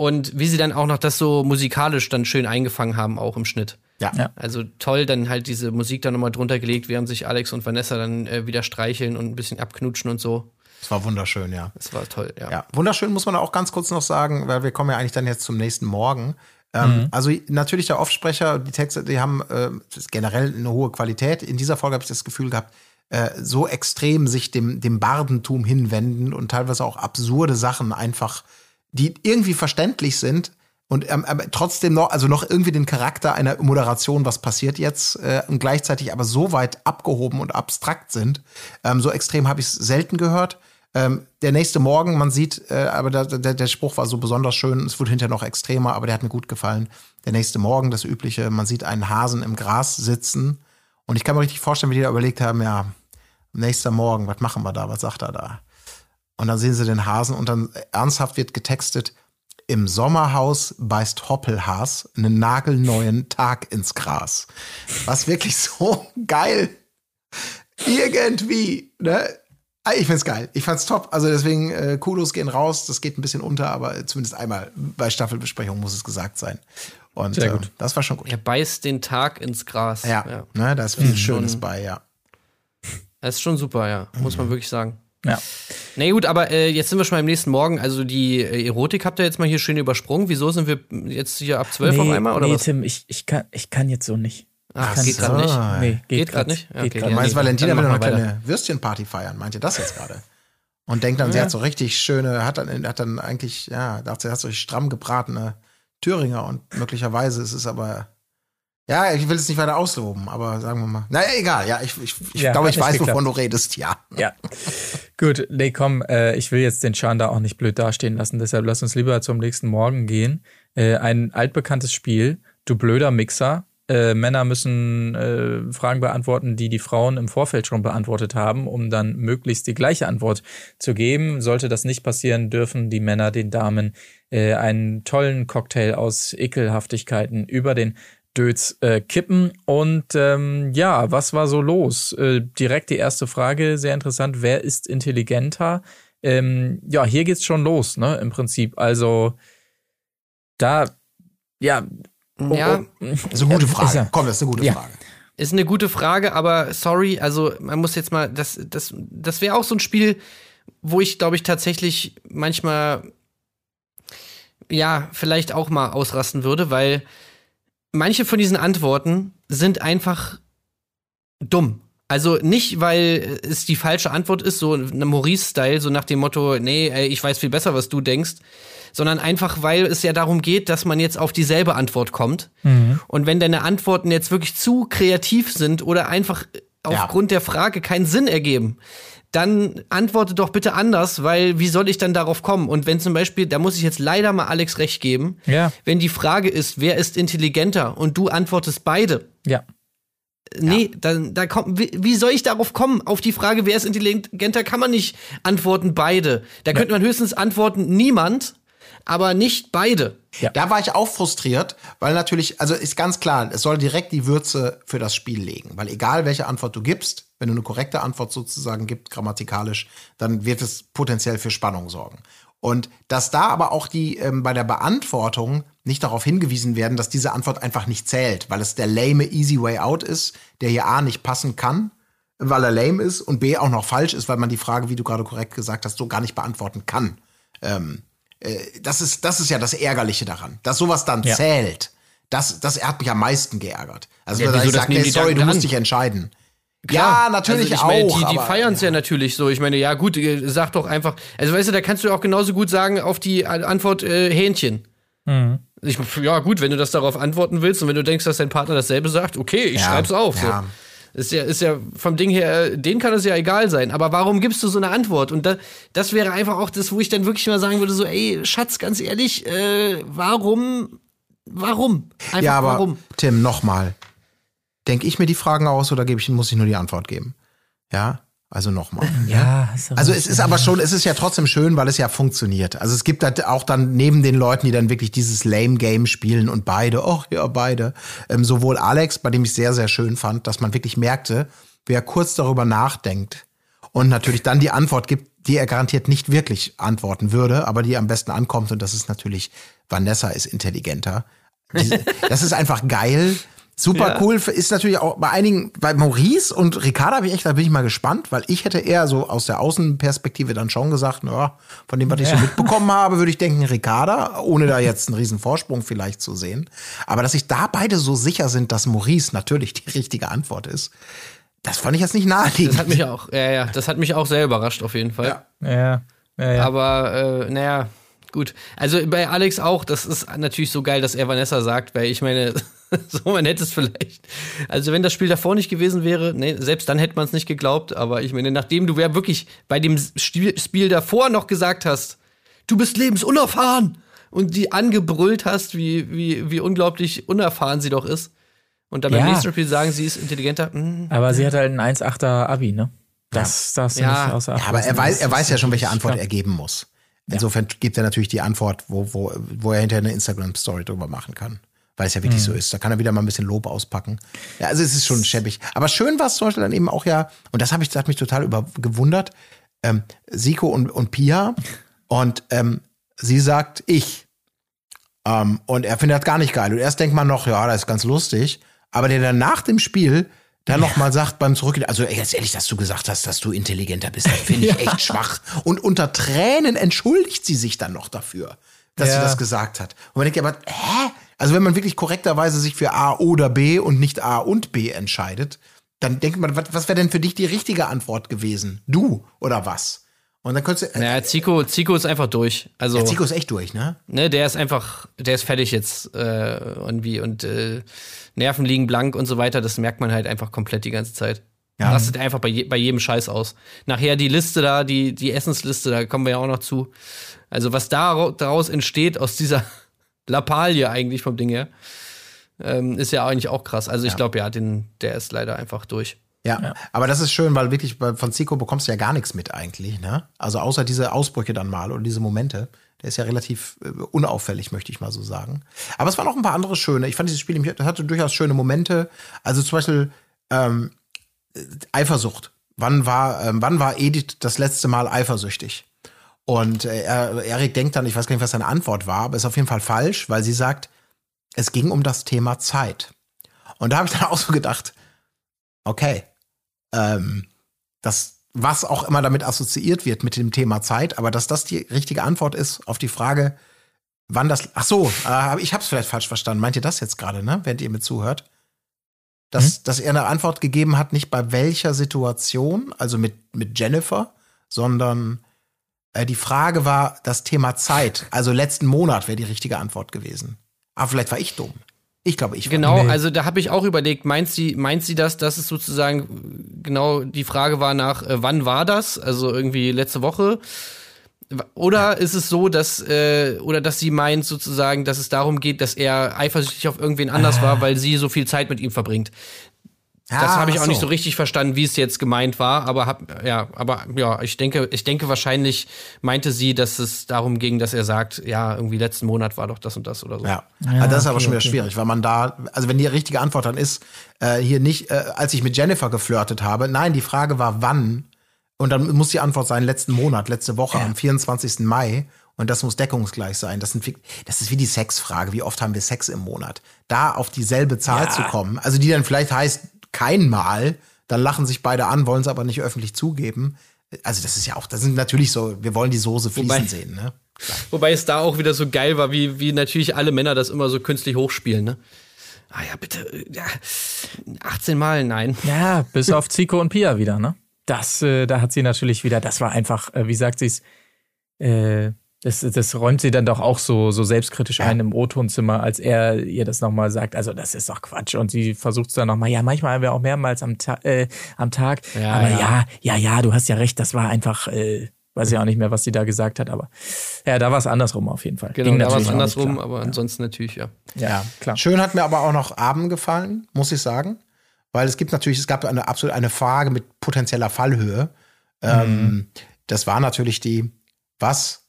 [SPEAKER 1] Und wie sie dann auch noch das so musikalisch dann schön eingefangen haben, auch im Schnitt.
[SPEAKER 2] Ja. ja.
[SPEAKER 1] Also toll, dann halt diese Musik dann nochmal drunter gelegt, während sich Alex und Vanessa dann äh, wieder streicheln und ein bisschen abknutschen und so.
[SPEAKER 2] Das war wunderschön, ja.
[SPEAKER 1] Das war toll, ja.
[SPEAKER 2] ja. Wunderschön muss man auch ganz kurz noch sagen, weil wir kommen ja eigentlich dann jetzt zum nächsten Morgen. Ähm, mhm. Also natürlich der Offsprecher, die Texte, die haben äh, generell eine hohe Qualität. In dieser Folge habe ich das Gefühl gehabt, äh, so extrem sich dem, dem Bardentum hinwenden und teilweise auch absurde Sachen einfach die irgendwie verständlich sind und ähm, trotzdem noch, also noch irgendwie den Charakter einer Moderation, was passiert jetzt, äh, und gleichzeitig aber so weit abgehoben und abstrakt sind. Ähm, so extrem habe ich es selten gehört. Ähm, der nächste Morgen, man sieht, äh, aber der, der, der Spruch war so besonders schön, es wurde hinterher noch extremer, aber der hat mir gut gefallen. Der nächste Morgen, das übliche, man sieht einen Hasen im Gras sitzen und ich kann mir richtig vorstellen, wie die da überlegt haben, ja, nächster Morgen, was machen wir da, was sagt er da? Und dann sehen sie den Hasen und dann ernsthaft wird getextet, im Sommerhaus beißt Hoppelhaas einen nagelneuen Tag ins Gras. Was wirklich so geil irgendwie, ne? Ah, ich find's geil. Ich fand's top. Also deswegen, äh, Kudos gehen raus. Das geht ein bisschen unter, aber zumindest einmal bei Staffelbesprechung muss es gesagt sein. Und Sehr gut. Äh, das war schon gut.
[SPEAKER 1] Er beißt den Tag ins Gras.
[SPEAKER 2] Ja, ja. Ne, da ist viel mhm. Schönes bei, ja.
[SPEAKER 1] Das ist schon super, ja. Muss man wirklich sagen.
[SPEAKER 7] Ja.
[SPEAKER 1] Na gut, aber äh, jetzt sind wir schon mal am nächsten Morgen. Also die äh, Erotik habt ihr jetzt mal hier schön übersprungen. Wieso sind wir jetzt hier ab 12 nee, auf einmal? Oder
[SPEAKER 7] nee,
[SPEAKER 1] was?
[SPEAKER 7] Tim, ich, ich, kann, ich kann jetzt so nicht.
[SPEAKER 1] Ach, geht gerade nicht?
[SPEAKER 7] Nee, geht,
[SPEAKER 1] geht gerade nicht?
[SPEAKER 2] Okay, geht grad. Meinst Valentina will noch eine kleine Würstchenparty feiern? Meint ihr das jetzt gerade? Und denkt dann, ja. sie hat so richtig schöne, hat dann, hat dann eigentlich, ja, dachte, sie hat so stramm gebratene Thüringer und möglicherweise ist es aber Ja, ich will es nicht weiter ausloben, aber sagen wir mal. Naja, egal. Ja, ich, ich, ich ja, glaube, ich weiß, geklappt. wovon du redest. Ja.
[SPEAKER 7] Ja. Gut, nee, komm, äh, ich will jetzt den Schan da auch nicht blöd dastehen lassen. Deshalb lass uns lieber zum nächsten Morgen gehen. Äh, ein altbekanntes Spiel. Du blöder Mixer. Äh, Männer müssen äh, Fragen beantworten, die die Frauen im Vorfeld schon beantwortet haben, um dann möglichst die gleiche Antwort zu geben. Sollte das nicht passieren, dürfen die Männer den Damen äh, einen tollen Cocktail aus Ekelhaftigkeiten über den Döds äh, kippen. Und ähm, ja, was war so los? Äh, direkt die erste Frage, sehr interessant. Wer ist intelligenter? Ähm, ja, hier geht's schon los, ne? Im Prinzip. Also da, ja.
[SPEAKER 2] Oh, ja. Oh, das ist eine gute Frage. Ja, Komm, das ist eine gute ja. Frage.
[SPEAKER 1] Ist eine gute Frage, aber sorry, also man muss jetzt mal, das, das, das wäre auch so ein Spiel, wo ich, glaube ich, tatsächlich manchmal ja, vielleicht auch mal ausrasten würde, weil manche von diesen Antworten sind einfach dumm. Also nicht, weil es die falsche Antwort ist, so eine Maurice-Style, so nach dem Motto, nee, ey, ich weiß viel besser, was du denkst, sondern einfach, weil es ja darum geht, dass man jetzt auf dieselbe Antwort kommt. Mhm. Und wenn deine Antworten jetzt wirklich zu kreativ sind oder einfach aufgrund ja. der Frage keinen Sinn ergeben, dann antworte doch bitte anders, weil wie soll ich dann darauf kommen? Und wenn zum Beispiel, da muss ich jetzt leider mal Alex recht geben,
[SPEAKER 7] ja.
[SPEAKER 1] wenn die Frage ist, wer ist intelligenter und du antwortest beide.
[SPEAKER 7] Ja.
[SPEAKER 1] Nee, ja. dann da kommt, wie, wie, soll ich darauf kommen? Auf die Frage, wer ist intelligenter, kann man nicht antworten beide. Da ja. könnte man höchstens antworten, niemand, aber nicht beide.
[SPEAKER 2] Ja. Da war ich auch frustriert, weil natürlich, also ist ganz klar, es soll direkt die Würze für das Spiel legen, weil egal welche Antwort du gibst, wenn du eine korrekte Antwort sozusagen gibst, grammatikalisch, dann wird es potenziell für Spannung sorgen. Und dass da aber auch die ähm, bei der Beantwortung nicht darauf hingewiesen werden, dass diese Antwort einfach nicht zählt, weil es der lame Easy Way Out ist, der hier A nicht passen kann, weil er lame ist und B auch noch falsch ist, weil man die Frage, wie du gerade korrekt gesagt hast, so gar nicht beantworten kann. Ähm, äh, das, ist, das ist ja das Ärgerliche daran, dass sowas dann ja. zählt. Das, das hat mich am meisten geärgert. Also, ja, ich sage, hey, sorry, du musst dich entscheiden. Klar, ja, natürlich also ich
[SPEAKER 1] meine, Die, die feiern es ja. ja. natürlich so. Ich meine, ja gut, äh, sag doch einfach. Also weißt du, da kannst du auch genauso gut sagen auf die Antwort äh, Hähnchen. Mhm. Ich, ja gut, wenn du das darauf antworten willst und wenn du denkst, dass dein Partner dasselbe sagt, okay, ich ja, schreib's auf. So. Ist ja, ist ja vom Ding her, denen kann es ja egal sein. Aber warum gibst du so eine Antwort? Und da, das wäre einfach auch das, wo ich dann wirklich mal sagen würde: so, ey, Schatz, ganz ehrlich, äh, warum? Warum?
[SPEAKER 2] Einfach ja, aber warum? Tim, nochmal denke ich mir die Fragen aus oder gebe ich, muss ich nur die Antwort geben? Ja, also nochmal.
[SPEAKER 7] Ja,
[SPEAKER 2] also es ist aber schon, es ist ja trotzdem schön, weil es ja funktioniert. Also es gibt halt auch dann neben den Leuten, die dann wirklich dieses Lame Game spielen und beide, oh ja, beide, ähm, sowohl Alex, bei dem ich sehr, sehr schön fand, dass man wirklich merkte, wer kurz darüber nachdenkt und natürlich dann die Antwort gibt, die er garantiert nicht wirklich antworten würde, aber die am besten ankommt und das ist natürlich, Vanessa ist intelligenter. Das ist einfach geil, Super ja. cool ist natürlich auch bei einigen, bei Maurice und Ricarda habe ich echt, da bin ich mal gespannt, weil ich hätte eher so aus der Außenperspektive dann schon gesagt, ja, von dem, was ich so mitbekommen habe, würde ich denken, Ricarda, ohne da jetzt einen riesen Vorsprung vielleicht zu sehen. Aber dass sich da beide so sicher sind, dass Maurice natürlich die richtige Antwort ist, das fand ich jetzt nicht naheliegend.
[SPEAKER 1] Das hat mich auch, ja, ja, das hat mich auch sehr überrascht auf jeden Fall.
[SPEAKER 7] Ja, ja. ja, ja.
[SPEAKER 1] Aber, äh, naja, gut. Also bei Alex auch, das ist natürlich so geil, dass er Vanessa sagt, weil ich meine, so, man hätte es vielleicht. Also, wenn das Spiel davor nicht gewesen wäre, nee, selbst dann hätte man es nicht geglaubt. Aber ich meine, nachdem du ja wirklich bei dem Spiel davor noch gesagt hast, du bist lebensunerfahren und die angebrüllt hast, wie, wie, wie unglaublich unerfahren sie doch ist. Und dann ja. beim nächsten Spiel sagen, sie ist intelligenter.
[SPEAKER 7] Mh. Aber sie hat halt ein 1,8er Abi, ne? Das, das
[SPEAKER 2] ja. nicht außer Acht. Ja, aber er weiß, er weiß ja schon, welche Antwort er geben muss. Insofern gibt er natürlich die Antwort, wo, wo, wo er hinterher eine Instagram-Story drüber machen kann weil es ja wirklich mhm. so ist. Da kann er wieder mal ein bisschen Lob auspacken. Ja, also es ist schon schäbig. Aber schön war es zum Beispiel dann eben auch ja, und das habe ich, das hat mich total über, gewundert, ähm, Siko und, und Pia. Und ähm, sie sagt, ich. Ähm, und er findet das gar nicht geil. Und erst denkt man noch, ja, das ist ganz lustig. Aber der dann nach dem Spiel dann ja. nochmal sagt beim Zurückgehen, also ganz ehrlich, dass du gesagt hast, dass du intelligenter bist, finde ich echt schwach. Und unter Tränen entschuldigt sie sich dann noch dafür, dass sie das gesagt hat. Und man denkt, aber, hä? Also wenn man wirklich korrekterweise sich für A oder B und nicht A und B entscheidet, dann denkt man, was, was wäre denn für dich die richtige Antwort gewesen? Du oder was? Und dann könntest
[SPEAKER 1] du. Äh, naja, Zico, Zico ist einfach durch. Also, ja,
[SPEAKER 2] Zico ist echt durch, ne?
[SPEAKER 1] Ne, der ist einfach, der ist fertig jetzt äh, irgendwie und äh, Nerven liegen blank und so weiter. Das merkt man halt einfach komplett die ganze Zeit. Ja. Rastet einfach bei, je, bei jedem Scheiß aus. Nachher die Liste da, die, die Essensliste, da kommen wir ja auch noch zu. Also, was da, daraus entsteht, aus dieser Lappalie eigentlich vom Ding her, ähm, ist ja eigentlich auch krass. Also, ich ja. glaube, ja, den, der ist leider einfach durch.
[SPEAKER 2] Ja, ja, aber das ist schön, weil wirklich von Zico bekommst du ja gar nichts mit eigentlich, ne? Also außer diese Ausbrüche dann mal und diese Momente. Der ist ja relativ äh, unauffällig, möchte ich mal so sagen. Aber es waren auch ein paar andere schöne. Ich fand dieses Spiel, das hatte durchaus schöne Momente. Also zum Beispiel ähm, Eifersucht. Wann war, ähm, wann war Edith das letzte Mal eifersüchtig? Und äh, Erik denkt dann, ich weiß gar nicht, was seine Antwort war, aber ist auf jeden Fall falsch, weil sie sagt, es ging um das Thema Zeit. Und da habe ich dann auch so gedacht, okay, ähm, das, was auch immer damit assoziiert wird mit dem Thema Zeit, aber dass das die richtige Antwort ist auf die Frage, wann das. Ach so, äh, ich habe es vielleicht falsch verstanden. Meint ihr das jetzt gerade, ne? Während ihr mir zuhört? Dass, hm? dass er eine Antwort gegeben hat, nicht bei welcher Situation, also mit, mit Jennifer, sondern äh, die Frage war das Thema Zeit. Also letzten Monat wäre die richtige Antwort gewesen. Aber vielleicht war ich dumm. Ich glaube, ich
[SPEAKER 1] Genau, nee. also da habe ich auch überlegt, meint sie, meint sie das, dass es sozusagen genau die Frage war nach, äh, wann war das? Also irgendwie letzte Woche. Oder ja. ist es so, dass, äh, oder dass sie meint sozusagen, dass es darum geht, dass er eifersüchtig auf irgendwen anders ah. war, weil sie so viel Zeit mit ihm verbringt? Das ah, habe ich auch so. nicht so richtig verstanden, wie es jetzt gemeint war, aber hab, ja, aber ja, ich denke, ich denke wahrscheinlich meinte sie, dass es darum ging, dass er sagt, ja, irgendwie letzten Monat war doch das und das oder so.
[SPEAKER 2] Ja, ja also das ist aber schon wieder okay. schwierig, weil man da, also wenn die richtige Antwort dann ist, äh, hier nicht, äh, als ich mit Jennifer geflirtet habe, nein, die Frage war wann und dann muss die Antwort sein letzten Monat, letzte Woche ja. am 24. Mai und das muss deckungsgleich sein. Das, sind, das ist wie die Sexfrage, wie oft haben wir Sex im Monat? Da auf dieselbe Zahl ja. zu kommen, also die dann vielleicht heißt kein Mal, dann lachen sich beide an, wollen es aber nicht öffentlich zugeben. Also das ist ja auch, das sind natürlich so, wir wollen die Soße fließen wobei, sehen, ne?
[SPEAKER 1] Wobei es da auch wieder so geil war, wie, wie natürlich alle Männer das immer so künstlich hochspielen, ne? Ah ja, bitte, ja, 18 Mal, nein.
[SPEAKER 7] Ja, bis auf Zico und Pia wieder, ne? Das, äh, da hat sie natürlich wieder, das war einfach, äh, wie sagt sie es, äh, das, das räumt sie dann doch auch so, so selbstkritisch ja. ein im O-Tonzimmer, als er ihr das nochmal sagt. Also, das ist doch Quatsch. Und sie versucht es dann nochmal, ja, manchmal haben wir auch mehrmals am, Ta äh, am Tag. Ja, aber ja. ja, ja, ja, du hast ja recht, das war einfach, äh, weiß ich auch nicht mehr, was sie da gesagt hat, aber ja, da war es andersrum auf jeden Fall.
[SPEAKER 1] Genau, Ging da war es andersrum, aber ja. ansonsten natürlich, ja.
[SPEAKER 2] ja. klar. Schön hat mir aber auch noch Abend gefallen, muss ich sagen. Weil es gibt natürlich, es gab eine absolut eine Frage mit potenzieller Fallhöhe. Mhm. Ähm, das war natürlich die, was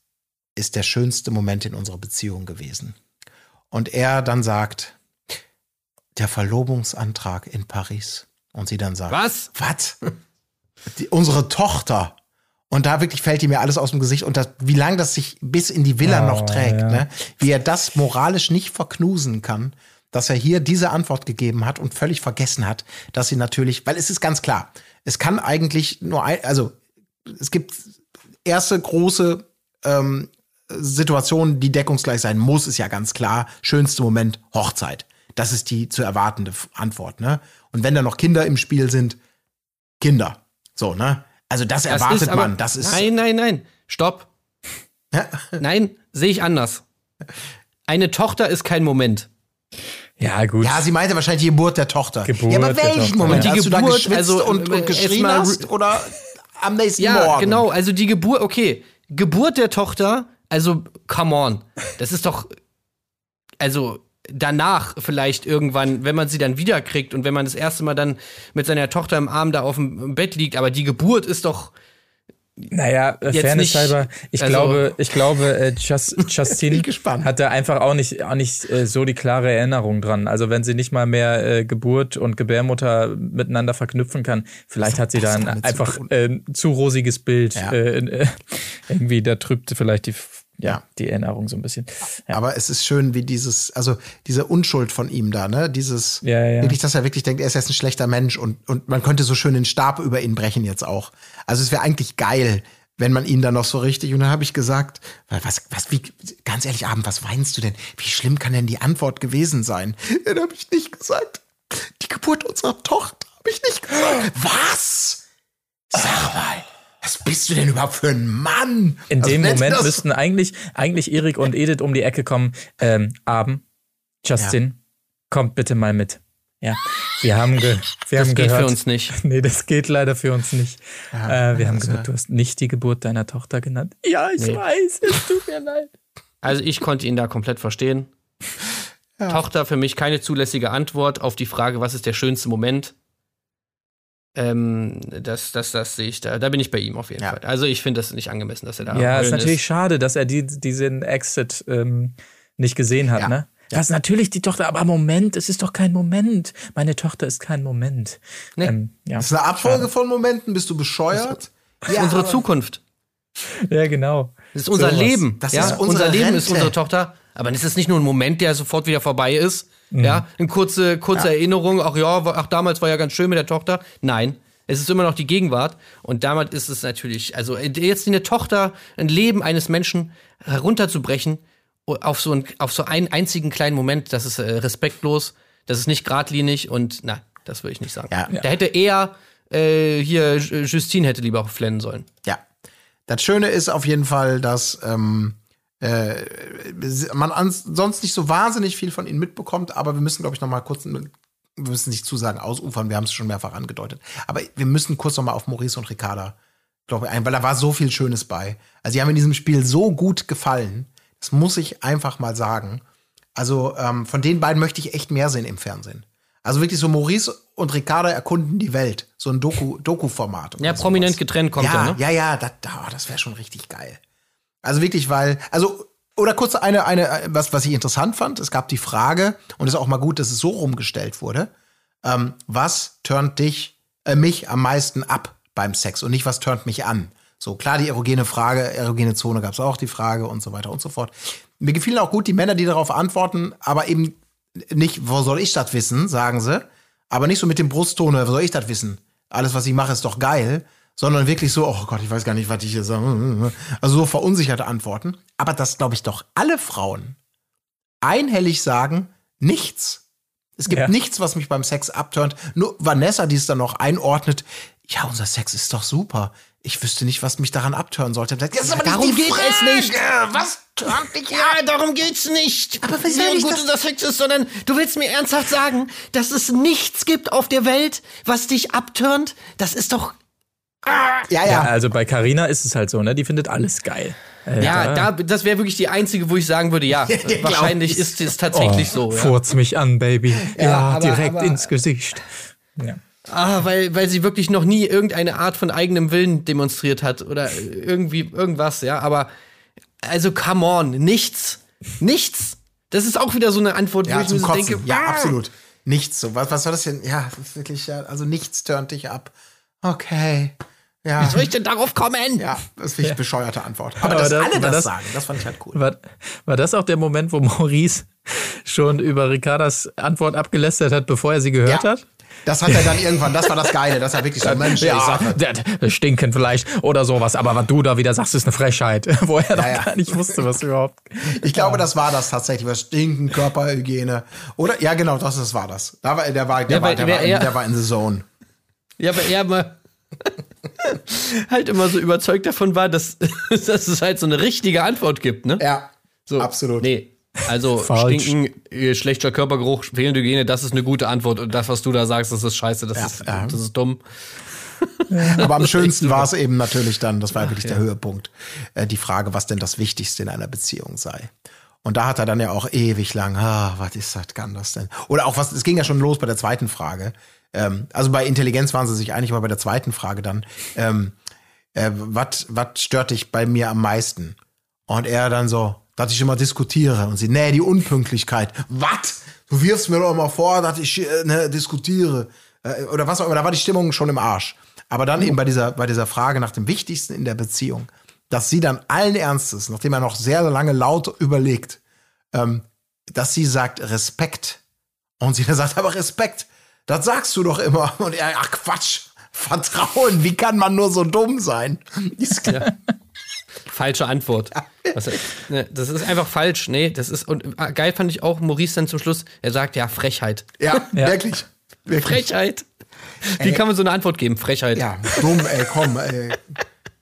[SPEAKER 2] ist der schönste Moment in unserer Beziehung gewesen. Und er dann sagt, der Verlobungsantrag in Paris. Und sie dann sagt,
[SPEAKER 1] was?
[SPEAKER 2] Was? Die, unsere Tochter. Und da wirklich fällt ihm mir alles aus dem Gesicht und das, wie lange das sich bis in die Villa oh, noch trägt, ja. ne? wie er das moralisch nicht verknusen kann, dass er hier diese Antwort gegeben hat und völlig vergessen hat, dass sie natürlich, weil es ist ganz klar, es kann eigentlich nur ein, also es gibt erste große ähm, Situation, die deckungsgleich sein muss, ist ja ganz klar. Schönste Moment, Hochzeit. Das ist die zu erwartende Antwort, ne? Und wenn da noch Kinder im Spiel sind, Kinder. So, ne? Also das, das erwartet aber, man. Das ist.
[SPEAKER 1] Nein, nein, nein. Stopp. nein, sehe ich anders. Eine Tochter ist kein Moment.
[SPEAKER 7] Ja, gut.
[SPEAKER 2] Ja, sie meinte wahrscheinlich die Geburt der Tochter. Geburt ja, aber welchen Moment?
[SPEAKER 1] Die
[SPEAKER 2] Hast
[SPEAKER 1] Geburt,
[SPEAKER 2] du da geschwitzt
[SPEAKER 1] also,
[SPEAKER 2] und, und geschrien hast? Oder am nächsten
[SPEAKER 1] ja,
[SPEAKER 2] Morgen?
[SPEAKER 1] Ja, genau. Also die Geburt, okay. Geburt der Tochter also, come on. Das ist doch. Also, danach vielleicht irgendwann, wenn man sie dann wiederkriegt und wenn man das erste Mal dann mit seiner Tochter im Arm da auf dem Bett liegt, aber die Geburt ist doch.
[SPEAKER 7] Naja, Fairness halber, ich also, glaube, ich glaube, äh, Just, Justin hat da einfach auch nicht, auch nicht äh, so die klare Erinnerung dran. Also wenn sie nicht mal mehr äh, Geburt und Gebärmutter miteinander verknüpfen kann, vielleicht hat sie da ein einfach äh, zu rosiges Bild. Ja. Äh, äh, irgendwie, da trübt vielleicht die ja, die Erinnerung so ein bisschen.
[SPEAKER 2] Ja. Aber es ist schön, wie dieses, also diese Unschuld von ihm da, ne? Dieses, ja, ja. wirklich, dass er wirklich denkt, er ist jetzt ein schlechter Mensch und, und man könnte so schön den Stab über ihn brechen jetzt auch. Also es wäre eigentlich geil, wenn man ihn dann noch so richtig, und dann habe ich gesagt, was, was, wie, ganz ehrlich, Abend, was weinst du denn? Wie schlimm kann denn die Antwort gewesen sein? Dann habe ich nicht gesagt. Die Geburt unserer Tochter habe ich nicht gesagt. Was? Sag mal. Was bist du denn überhaupt für ein Mann?
[SPEAKER 7] In
[SPEAKER 2] also
[SPEAKER 7] dem Moment müssten eigentlich, eigentlich Erik und Edith um die Ecke kommen. Ähm, Abend, Justin, ja. kommt bitte mal mit. Ja, wir haben, ge wir
[SPEAKER 1] das
[SPEAKER 7] haben
[SPEAKER 1] geht
[SPEAKER 7] gehört.
[SPEAKER 1] für uns nicht.
[SPEAKER 7] Nee, das geht leider für uns nicht. Ja, äh, wir haben also. gehört, du hast nicht die Geburt deiner Tochter genannt. Ja, ich nee. weiß, es tut mir leid.
[SPEAKER 1] Also ich konnte ihn da komplett verstehen. Ja. Tochter für mich keine zulässige Antwort auf die Frage, was ist der schönste Moment. Ähm, das, das, das sehe ich da. Da bin ich bei ihm auf jeden ja. Fall. Also ich finde das nicht angemessen, dass er da.
[SPEAKER 7] Ja, ist natürlich ist. schade, dass er die, diesen Exit ähm, nicht gesehen hat, ja. ne? Das ist natürlich die Tochter, aber Moment, es ist doch kein Moment. Meine Tochter ist kein Moment.
[SPEAKER 2] Nee. Ähm, ja. Das ist eine Abfolge von Momenten, bist du bescheuert?
[SPEAKER 1] Das ist ja, unsere Zukunft.
[SPEAKER 7] Ja, genau.
[SPEAKER 1] Das ist unser so Leben.
[SPEAKER 2] Das
[SPEAKER 1] ja?
[SPEAKER 2] ist unser Leben
[SPEAKER 1] Rente. ist unsere Tochter. Aber es ist nicht nur ein Moment, der sofort wieder vorbei ist. Mhm. Ja, eine kurze, kurze ja. Erinnerung. Ach ja, ach damals war ja ganz schön mit der Tochter. Nein, es ist immer noch die Gegenwart. Und damit ist es natürlich, also jetzt eine Tochter, ein Leben eines Menschen herunterzubrechen, auf so, ein, auf so einen einzigen kleinen Moment, das ist äh, respektlos, das ist nicht geradlinig und na, das würde ich nicht sagen. Ja. Da hätte eher äh, hier Justine hätte lieber flennen sollen.
[SPEAKER 2] Ja. Das Schöne ist auf jeden Fall, dass ähm, äh, man sonst nicht so wahnsinnig viel von ihnen mitbekommt, aber wir müssen, glaube ich, noch mal kurz, wir müssen nicht zu sagen ausufern, wir haben es schon mehrfach angedeutet. Aber wir müssen kurz noch mal auf Maurice und Ricarda, glaube ich, ein, weil da war so viel Schönes bei. Also, die haben in diesem Spiel so gut gefallen. Das muss ich einfach mal sagen. Also ähm, von den beiden möchte ich echt mehr sehen im Fernsehen. Also wirklich so Maurice und Ricarda erkunden die Welt. So ein Doku, Doku-Format.
[SPEAKER 1] Ja, prominent getrennt kommt
[SPEAKER 2] ja,
[SPEAKER 1] ja, ne?
[SPEAKER 2] Ja, ja, das, oh, das wäre schon richtig geil. Also wirklich, weil, also, oder kurz eine, eine, was, was ich interessant fand. Es gab die Frage, und es ist auch mal gut, dass es so rumgestellt wurde. Ähm, was turnt dich, äh, mich am meisten ab beim Sex und nicht was turnt mich an? So, klar, die erogene Frage, erogene Zone gab es auch die Frage und so weiter und so fort. Mir gefielen auch gut die Männer, die darauf antworten, aber eben nicht, wo soll ich das wissen, sagen sie. Aber nicht so mit dem Brusttone, wo soll ich das wissen? Alles, was ich mache, ist doch geil. Sondern wirklich so, oh Gott, ich weiß gar nicht, was ich hier sage. Also so verunsicherte Antworten. Aber das, glaube ich, doch alle Frauen einhellig sagen, nichts. Es gibt ja. nichts, was mich beim Sex abturnt. Nur Vanessa, die es dann noch einordnet, ja, unser Sex ist doch super ich wüsste nicht, was mich daran abtören sollte.
[SPEAKER 1] Das ist aber darum geht Frage. es nicht.
[SPEAKER 2] Was tönt dich
[SPEAKER 1] Ja, darum geht's nicht.
[SPEAKER 2] Aber was wie
[SPEAKER 1] gut unser Sex ist, sondern du willst mir ernsthaft sagen, dass es nichts gibt auf der Welt, was dich abtönt? Das ist doch
[SPEAKER 7] ja, ja. ja also bei Carina ist es halt so, ne? Die findet alles geil.
[SPEAKER 1] Alter. Ja, da, das wäre wirklich die einzige, wo ich sagen würde, ja, wahrscheinlich ist es tatsächlich
[SPEAKER 7] oh,
[SPEAKER 1] so. Ja.
[SPEAKER 7] Furz mich an, Baby. Ja, ja aber, direkt aber, ins Gesicht.
[SPEAKER 1] Ja. Ah, weil, weil sie wirklich noch nie irgendeine Art von eigenem Willen demonstriert hat oder irgendwie irgendwas, ja. Aber also come on, nichts. Nichts. Das ist auch wieder so eine Antwort,
[SPEAKER 2] ja, wo ich mir so denke. Ja, ah. absolut. Nichts. So, was, was soll das denn? Ja, das ist wirklich, ja, also nichts turnt dich ab. Okay. Ja.
[SPEAKER 1] Wie soll ich denn darauf kommen?
[SPEAKER 2] Ja, das finde ich ja. bescheuerte Antwort. Aber, Aber dass das, alle das, das, sagen, das fand ich halt cool.
[SPEAKER 7] War, war das auch der Moment, wo Maurice schon über Ricardas Antwort abgelästert hat, bevor er sie gehört ja. hat?
[SPEAKER 2] Das hat er dann irgendwann, das war das Geile, das war wirklich so Mensch,
[SPEAKER 7] ja, Sache. Stinken vielleicht oder sowas, aber was du da wieder sagst, ist eine Frechheit, wo er ja, ja. gar nicht wusste, was überhaupt.
[SPEAKER 2] Ich glaube, das war das tatsächlich, was Stinken, Körperhygiene. Oder? Ja, genau, das, das war das. Da war, der, war, der, ja, war, der, war in, der war in the zone.
[SPEAKER 1] Ja, aber er mal halt immer so überzeugt davon war, dass, dass es halt so eine richtige Antwort gibt, ne?
[SPEAKER 2] Ja, so. absolut.
[SPEAKER 1] Nee, also Falsch. Stinken, äh, schlechter Körpergeruch, fehlende Hygiene, das ist eine gute Antwort. Und das, was du da sagst, das ist scheiße, das, ja, ist, ja. das ist dumm.
[SPEAKER 2] Aber am schönsten war es eben natürlich dann, das war wirklich Ach, der ja. Höhepunkt, äh, die Frage, was denn das Wichtigste in einer Beziehung sei. Und da hat er dann ja auch ewig lang, ah, was ist das, kann das denn? Oder auch was, es ging ja schon los bei der zweiten Frage. Ähm, also bei Intelligenz waren sie sich einig, aber bei der zweiten Frage dann, ähm, äh, was stört dich bei mir am meisten? Und er dann so, dass ich immer diskutiere. Und sie, nee, die Unpünktlichkeit. Was? Du wirfst mir doch immer vor, dass ich äh, ne, diskutiere. Äh, oder was auch immer. Da war die Stimmung schon im Arsch. Aber dann eben bei dieser, bei dieser Frage nach dem Wichtigsten in der Beziehung, dass sie dann allen Ernstes, nachdem er noch sehr lange laut überlegt, ähm, dass sie sagt Respekt. Und sie dann sagt, aber Respekt, das sagst du doch immer. Und er, ach Quatsch, Vertrauen, wie kann man nur so dumm sein?
[SPEAKER 1] Ja. Falsche Antwort. Was, ne, das ist einfach falsch. Nee, das ist. Und ah, geil fand ich auch Maurice dann zum Schluss, er sagt ja Frechheit.
[SPEAKER 2] Ja, ja. Wirklich,
[SPEAKER 1] wirklich. Frechheit. Wie ey. kann man so eine Antwort geben? Frechheit.
[SPEAKER 2] Ja, dumm, ey, komm, ey.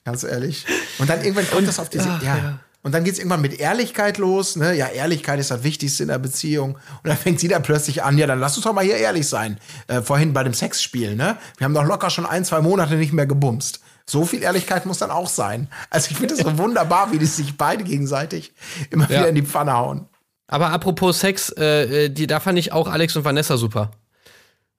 [SPEAKER 2] Ganz ehrlich. Und dann irgendwann kommt und, das auf diese. Ach, ja. ja. Und dann geht es irgendwann mit Ehrlichkeit los. Ne? Ja, Ehrlichkeit ist das Wichtigste in der Beziehung. Und dann fängt sie da plötzlich an, ja, dann lass uns doch mal hier ehrlich sein. Äh, vorhin bei dem Sexspiel, ne? Wir haben doch locker schon ein, zwei Monate nicht mehr gebumst. So viel Ehrlichkeit muss dann auch sein. Also ich finde es so wunderbar, wie die sich beide gegenseitig immer ja. wieder in die Pfanne hauen.
[SPEAKER 1] Aber apropos Sex, äh, die, da fand ich auch Alex und Vanessa super.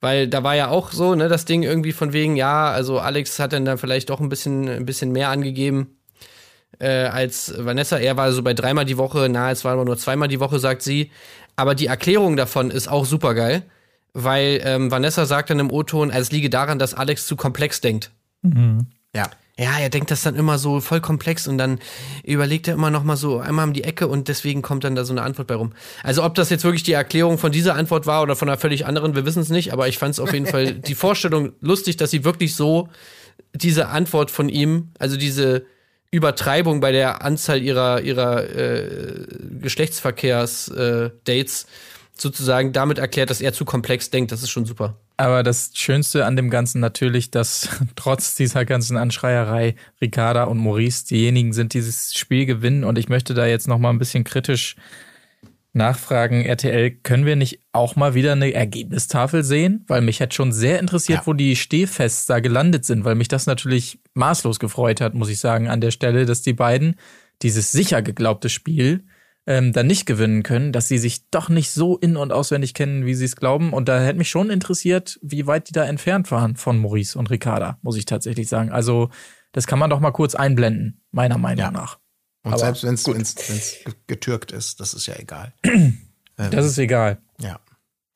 [SPEAKER 1] Weil da war ja auch so, ne, das Ding irgendwie von wegen, ja, also Alex hat dann da vielleicht doch ein bisschen, ein bisschen mehr angegeben äh, als Vanessa. Er war so bei dreimal die Woche, na, es war aber nur zweimal die Woche, sagt sie. Aber die Erklärung davon ist auch super geil, weil ähm, Vanessa sagt dann im O-Ton, es liege daran, dass Alex zu komplex denkt.
[SPEAKER 2] Mhm. Ja
[SPEAKER 1] ja, er denkt das dann immer so voll komplex und dann überlegt er immer noch mal so einmal um die Ecke und deswegen kommt dann da so eine Antwort bei rum. Also ob das jetzt wirklich die Erklärung von dieser Antwort war oder von einer völlig anderen, wir wissen es nicht, aber ich fand es auf jeden Fall die Vorstellung lustig, dass sie wirklich so diese Antwort von ihm, also diese Übertreibung bei der Anzahl ihrer ihrer äh, Geschlechtsverkehrs-Dates äh, sozusagen damit erklärt, dass er zu komplex denkt. Das ist schon super.
[SPEAKER 7] Aber das Schönste an dem Ganzen natürlich, dass trotz dieser ganzen Anschreierei Ricarda und Maurice diejenigen sind, die dieses Spiel gewinnen. Und ich möchte da jetzt noch mal ein bisschen kritisch nachfragen, RTL, können wir nicht auch mal wieder eine Ergebnistafel sehen? Weil mich hat schon sehr interessiert, ja. wo die Stehfests da gelandet sind, weil mich das natürlich maßlos gefreut hat, muss ich sagen, an der Stelle, dass die beiden dieses sicher geglaubte Spiel ähm, dann nicht gewinnen können, dass sie sich doch nicht so in- und auswendig kennen, wie sie es glauben. Und da hätte mich schon interessiert, wie weit die da entfernt waren von Maurice und Ricarda, muss ich tatsächlich sagen. Also, das kann man doch mal kurz einblenden, meiner Meinung ja. nach.
[SPEAKER 2] Und Aber selbst wenn es getürkt ist, das ist ja egal.
[SPEAKER 7] das ist egal.
[SPEAKER 2] Ja.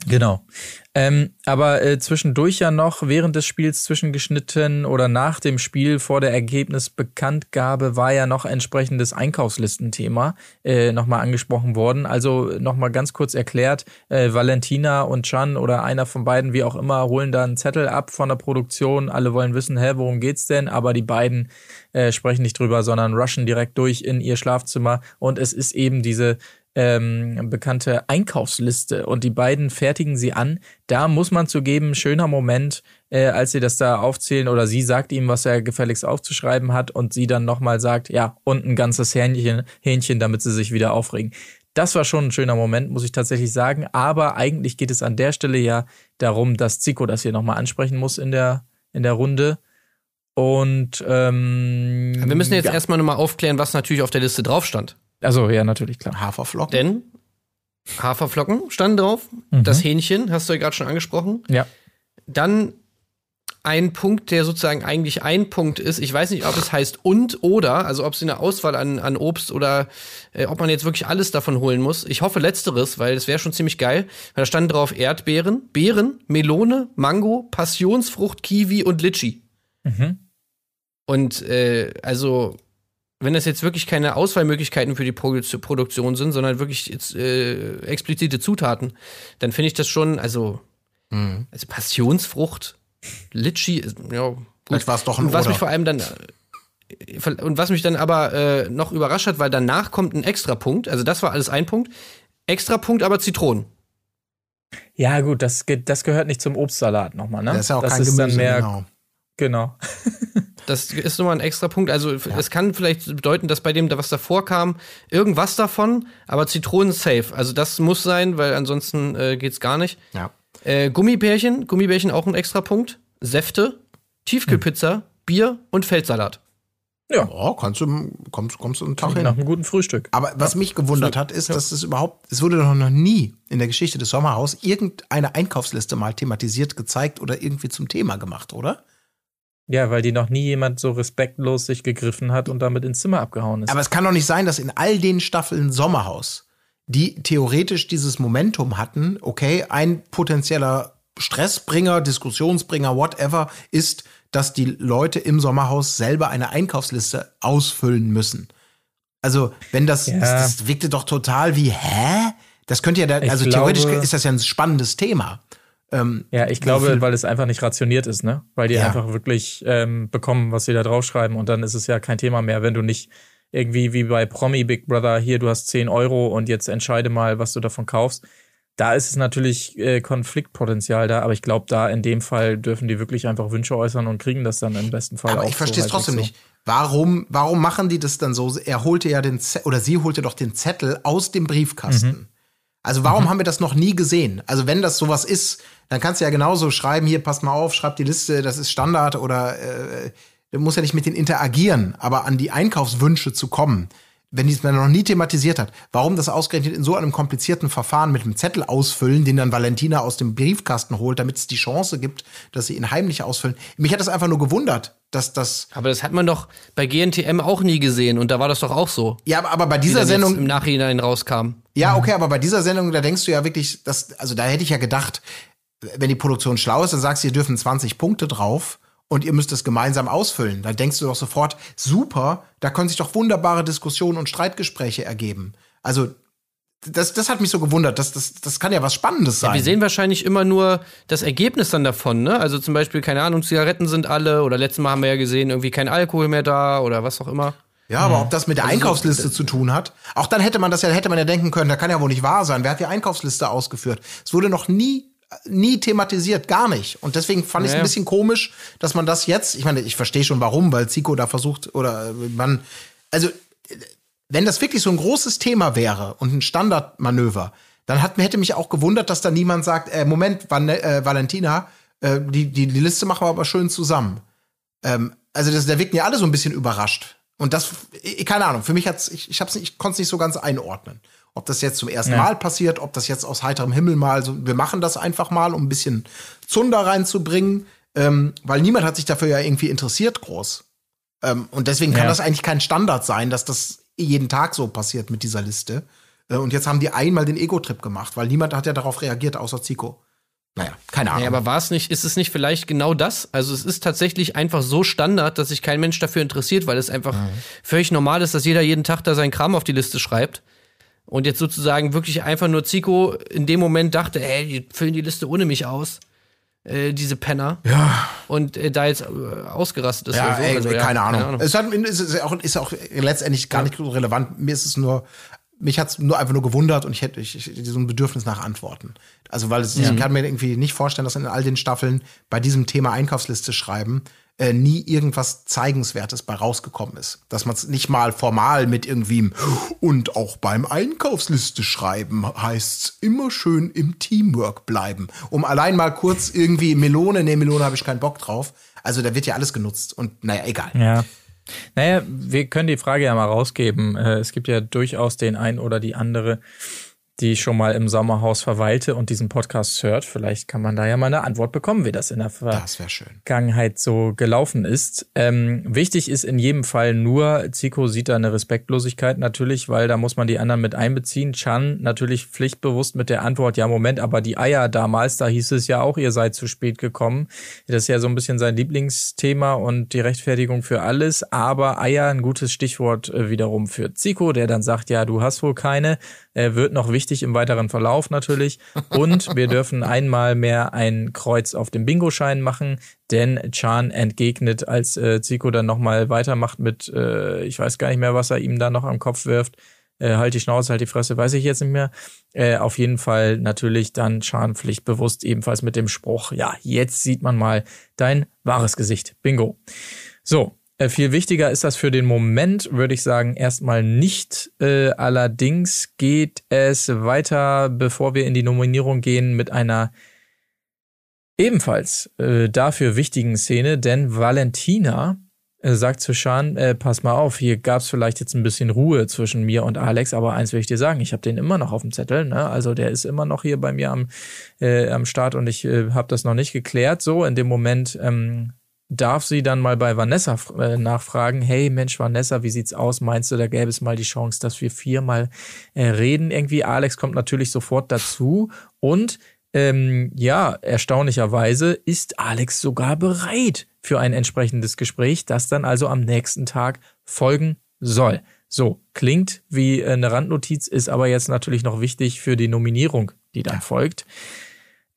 [SPEAKER 7] Genau. Ähm, aber äh, zwischendurch ja noch während des Spiels zwischengeschnitten oder nach dem Spiel vor der Ergebnisbekanntgabe war ja noch entsprechendes Einkaufslistenthema äh, nochmal angesprochen worden. Also nochmal ganz kurz erklärt, äh, Valentina und Chan oder einer von beiden, wie auch immer, holen da einen Zettel ab von der Produktion. Alle wollen wissen, hä, worum geht's denn? Aber die beiden äh, sprechen nicht drüber, sondern rushen direkt durch in ihr Schlafzimmer. Und es ist eben diese ähm, bekannte Einkaufsliste und die beiden fertigen sie an. Da muss man zugeben, schöner Moment, äh, als sie das da aufzählen oder sie sagt ihm, was er gefälligst aufzuschreiben hat und sie dann nochmal sagt, ja, und ein ganzes Hähnchen, Hähnchen, damit sie sich wieder aufregen. Das war schon ein schöner Moment, muss ich tatsächlich sagen. Aber eigentlich geht es an der Stelle ja darum, dass Zico das hier nochmal ansprechen muss in der, in der Runde. Und ähm,
[SPEAKER 1] wir müssen jetzt ja. erstmal nochmal aufklären, was natürlich auf der Liste drauf stand.
[SPEAKER 7] Also ja, natürlich, klar.
[SPEAKER 2] Haferflocken.
[SPEAKER 1] Denn Haferflocken standen drauf. Mhm. Das Hähnchen, hast du ja gerade schon angesprochen.
[SPEAKER 7] Ja.
[SPEAKER 1] Dann ein Punkt, der sozusagen eigentlich ein Punkt ist. Ich weiß nicht, ob es heißt und oder, also ob es eine Auswahl an, an Obst oder äh, ob man jetzt wirklich alles davon holen muss. Ich hoffe letzteres, weil das wäre schon ziemlich geil. Weil da standen drauf Erdbeeren, Beeren, Melone, Mango, Passionsfrucht, Kiwi und Litschi. Mhm. Und äh, also wenn das jetzt wirklich keine Auswahlmöglichkeiten für die Produktion sind, sondern wirklich jetzt, äh, explizite Zutaten, dann finde ich das schon, also, mhm. also Passionsfrucht, Litschi, ja, gut.
[SPEAKER 2] Vielleicht war es doch ein
[SPEAKER 1] Und was Oder. mich vor allem dann äh, und was mich dann aber äh, noch überrascht hat, weil danach kommt ein Extrapunkt, also das war alles ein Punkt, Extrapunkt aber Zitronen.
[SPEAKER 7] Ja, gut, das, das gehört nicht zum Obstsalat nochmal, ne?
[SPEAKER 2] Das ist ja auch
[SPEAKER 7] das
[SPEAKER 2] kein ist Gemüse,
[SPEAKER 7] dann mehr, genau. Genau.
[SPEAKER 1] das ist nochmal ein extra Punkt. Also ja. es kann vielleicht bedeuten, dass bei dem, was davor kam, irgendwas davon, aber Zitronen safe. Also das muss sein, weil ansonsten äh, geht's gar nicht.
[SPEAKER 2] Ja.
[SPEAKER 1] Äh, Gummibärchen, Gummibärchen auch ein extra Punkt. Säfte, Tiefkühlpizza, hm. Bier und Feldsalat.
[SPEAKER 2] Ja, oh, kannst du, kommst, kommst du einen Tag hin.
[SPEAKER 7] Nach einem guten Frühstück.
[SPEAKER 2] Aber was mich gewundert hat, ist, dass es überhaupt, es wurde doch noch nie in der Geschichte des Sommerhaus irgendeine Einkaufsliste mal thematisiert, gezeigt oder irgendwie zum Thema gemacht, oder?
[SPEAKER 7] Ja, weil die noch nie jemand so respektlos sich gegriffen hat und damit ins Zimmer abgehauen ist.
[SPEAKER 2] Aber es kann doch nicht sein, dass in all den Staffeln Sommerhaus, die theoretisch dieses Momentum hatten, okay, ein potenzieller Stressbringer, Diskussionsbringer, whatever, ist, dass die Leute im Sommerhaus selber eine Einkaufsliste ausfüllen müssen. Also, wenn das, ja. das, das wirkte doch total wie, hä? Das könnte ja, da, also glaube, theoretisch ist das ja ein spannendes Thema.
[SPEAKER 7] Ähm, ja, ich glaube, weil es einfach nicht rationiert ist, ne? Weil die ja. einfach wirklich ähm, bekommen, was sie da draufschreiben und dann ist es ja kein Thema mehr, wenn du nicht irgendwie wie bei Promi Big Brother hier, du hast 10 Euro und jetzt entscheide mal, was du davon kaufst. da ist es natürlich äh, Konfliktpotenzial da, aber ich glaube, da in dem Fall dürfen die wirklich einfach Wünsche äußern und kriegen das dann im besten Fall
[SPEAKER 2] aber
[SPEAKER 7] auch.
[SPEAKER 2] Ich verstehe es
[SPEAKER 7] so
[SPEAKER 2] trotzdem
[SPEAKER 7] so.
[SPEAKER 2] nicht. Warum, warum machen die das dann so? Er holte ja den Zettel, oder sie holte doch den Zettel aus dem Briefkasten. Mhm. Also warum mhm. haben wir das noch nie gesehen? Also wenn das sowas ist, dann kannst du ja genauso schreiben, hier, passt mal auf, schreib die Liste, das ist Standard oder äh, du musst ja nicht mit denen interagieren, aber an die Einkaufswünsche zu kommen, wenn die es noch nie thematisiert hat, warum das ausgerechnet in so einem komplizierten Verfahren mit einem Zettel ausfüllen, den dann Valentina aus dem Briefkasten holt, damit es die Chance gibt, dass sie ihn heimlich ausfüllen. Mich hat das einfach nur gewundert, dass das.
[SPEAKER 1] Aber das hat man doch bei GNTM auch nie gesehen und da war das doch auch so.
[SPEAKER 2] Ja, aber, bei dieser Sendung
[SPEAKER 1] im Nachhinein rauskam.
[SPEAKER 2] Ja, okay, aber bei dieser Sendung, da denkst du ja wirklich, dass, also da hätte ich ja gedacht, wenn die Produktion schlau ist, dann sagst du, ihr dürfen 20 Punkte drauf und ihr müsst es gemeinsam ausfüllen. Da denkst du doch sofort, super, da können sich doch wunderbare Diskussionen und Streitgespräche ergeben. Also, das, das hat mich so gewundert. Das, das, das kann ja was Spannendes sein.
[SPEAKER 1] Ja, wir sehen wahrscheinlich immer nur das Ergebnis dann davon, ne? Also zum Beispiel, keine Ahnung, Zigaretten sind alle oder letztes Mal haben wir ja gesehen, irgendwie kein Alkohol mehr da oder was auch immer.
[SPEAKER 2] Ja, aber ob das mit der also Einkaufsliste zu tun hat, auch dann hätte man das ja, hätte man ja denken können, da kann ja wohl nicht wahr sein. Wer hat die Einkaufsliste ausgeführt? Es wurde noch nie nie thematisiert, gar nicht. Und deswegen fand ich es ein bisschen komisch, dass man das jetzt, ich meine, ich verstehe schon warum, weil Zico da versucht, oder man, also, wenn das wirklich so ein großes Thema wäre und ein Standardmanöver, dann hat, hätte mich auch gewundert, dass da niemand sagt, äh, Moment, Van, äh, Valentina, äh, die, die, die Liste machen wir aber schön zusammen. Ähm, also, das, da wirkten ja alle so ein bisschen überrascht. Und das, keine Ahnung, für mich hat's, ich, ich, ich konnte es nicht so ganz einordnen. Ob das jetzt zum ersten ja. Mal passiert, ob das jetzt aus heiterem Himmel mal so, wir machen das einfach mal, um ein bisschen Zunder reinzubringen, ähm, weil niemand hat sich dafür ja irgendwie interessiert groß. Ähm, und deswegen kann ja. das eigentlich kein Standard sein, dass das jeden Tag so passiert mit dieser Liste. Äh, und jetzt haben die einmal den Ego-Trip gemacht, weil niemand hat ja darauf reagiert, außer Zico. Naja, keine Ahnung.
[SPEAKER 1] Naja, aber war es nicht, ist es nicht vielleicht genau das? Also es ist tatsächlich einfach so Standard, dass sich kein Mensch dafür interessiert, weil es einfach mhm. völlig normal ist, dass jeder jeden Tag da seinen Kram auf die Liste schreibt. Und jetzt sozusagen wirklich einfach nur Zico in dem Moment dachte, ey, die füllen die Liste ohne mich aus. Äh, diese Penner.
[SPEAKER 2] Ja.
[SPEAKER 1] Und äh, da jetzt äh, ausgerastet ist.
[SPEAKER 2] Ja,
[SPEAKER 1] so.
[SPEAKER 2] ey, also, ja, keine, Ahnung. keine, Ahnung. Es hat, ist, auch, ist auch letztendlich gar nicht so relevant. Mir ist es nur, mich hat es nur einfach nur gewundert und ich hätte ich, ich, so ein Bedürfnis nach Antworten. Also, weil es, ja. ich kann mir irgendwie nicht vorstellen, dass in all den Staffeln bei diesem Thema Einkaufsliste schreiben äh, nie irgendwas Zeigenswertes bei rausgekommen ist. Dass man es nicht mal formal mit irgendwie und auch beim Einkaufsliste schreiben heißt immer schön im Teamwork bleiben. Um allein mal kurz irgendwie Melone, nee, Melone habe ich keinen Bock drauf. Also da wird ja alles genutzt und naja, egal.
[SPEAKER 7] Ja. Naja, wir können die Frage ja mal rausgeben. Äh, es gibt ja durchaus den ein oder die andere die schon mal im Sommerhaus verweilte und diesen Podcast hört. Vielleicht kann man da ja mal eine Antwort bekommen, wie das in der Vergangenheit so gelaufen ist. Ähm, wichtig ist in jedem Fall nur, Zico sieht da eine Respektlosigkeit natürlich, weil da muss man die anderen mit einbeziehen. Chan natürlich pflichtbewusst mit der Antwort, ja Moment, aber die Eier damals, da hieß es ja auch, ihr seid zu spät gekommen. Das ist ja so ein bisschen sein Lieblingsthema und die Rechtfertigung für alles. Aber Eier, ein gutes Stichwort äh, wiederum für Zico, der dann sagt, ja, du hast wohl keine äh, wird noch wichtig im weiteren Verlauf natürlich. Und wir dürfen einmal mehr ein Kreuz auf dem Bingo-Schein machen, denn Chan entgegnet, als äh, Zico dann nochmal weitermacht mit, äh, ich weiß gar nicht mehr, was er ihm da noch am Kopf wirft. Äh, halt die Schnauze, halt die Fresse, weiß ich jetzt nicht mehr. Äh, auf jeden Fall natürlich dann Chan pflichtbewusst ebenfalls mit dem Spruch, ja, jetzt sieht man mal dein wahres Gesicht. Bingo. So, viel wichtiger ist das für den Moment, würde ich sagen, erstmal nicht. Äh, allerdings geht es weiter, bevor wir in die Nominierung gehen, mit einer ebenfalls äh, dafür wichtigen Szene, denn Valentina äh, sagt zu Sean, äh, pass mal auf, hier gab es vielleicht jetzt ein bisschen Ruhe zwischen mir und Alex, aber eins will ich dir sagen, ich habe den immer noch auf dem Zettel, ne? also der ist immer noch hier bei mir am, äh, am Start und ich äh, habe das noch nicht geklärt. So, in dem Moment ähm, darf sie dann mal bei Vanessa äh, nachfragen, hey Mensch, Vanessa, wie sieht's aus? Meinst du, da gäbe es mal die Chance, dass wir viermal äh, reden? Irgendwie, Alex kommt natürlich sofort dazu und ähm, ja, erstaunlicherweise ist Alex sogar bereit für ein entsprechendes Gespräch, das dann also am nächsten Tag folgen soll. So, klingt wie eine Randnotiz, ist aber jetzt natürlich noch wichtig für die Nominierung, die dann ja. folgt.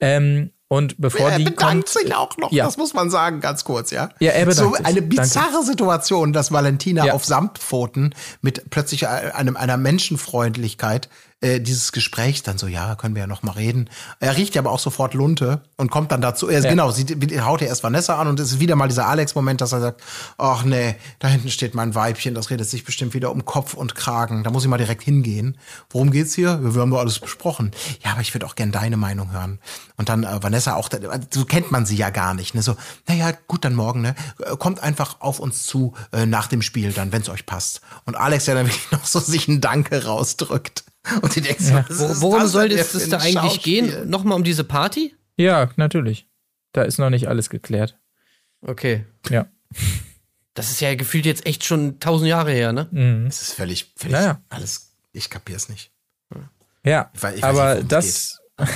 [SPEAKER 7] Ähm, und bevor
[SPEAKER 2] er
[SPEAKER 7] die
[SPEAKER 2] bedankt
[SPEAKER 7] kommt,
[SPEAKER 2] sich auch noch, ja. das muss man sagen, ganz kurz, ja.
[SPEAKER 7] Ja, er bedankt
[SPEAKER 2] so eine bizarre Danke. Situation, dass Valentina ja. auf Samtpfoten mit plötzlich einem einer Menschenfreundlichkeit äh, dieses Gespräch dann so, ja, können wir ja noch mal reden. Er riecht ja aber auch sofort Lunte und kommt dann dazu, er, ja. genau, sie haut ja erst Vanessa an und es ist wieder mal dieser Alex-Moment, dass er sagt, ach nee, da hinten steht mein Weibchen, das redet sich bestimmt wieder um Kopf und Kragen, da muss ich mal direkt hingehen. Worum geht's hier? Wir haben doch alles besprochen. Ja, aber ich würde auch gern deine Meinung hören. Und dann äh, Vanessa auch, so kennt man sie ja gar nicht, ne? So, naja, gut, dann morgen, ne? Kommt einfach auf uns zu äh, nach dem Spiel dann, wenn es euch passt. Und Alex ja dann wirklich noch so sich ein Danke rausdrückt. Und die denkst, ja.
[SPEAKER 1] so, worum soll es da eigentlich gehen? Nochmal um diese Party?
[SPEAKER 7] Ja, natürlich. Da ist noch nicht alles geklärt.
[SPEAKER 1] Okay.
[SPEAKER 7] Ja.
[SPEAKER 1] Das ist ja gefühlt jetzt echt schon tausend Jahre her, ne?
[SPEAKER 2] Mhm. Es ist völlig, völlig
[SPEAKER 7] naja.
[SPEAKER 2] alles, ich kapier's nicht.
[SPEAKER 7] Ja, ich weiß, ich aber nicht, das,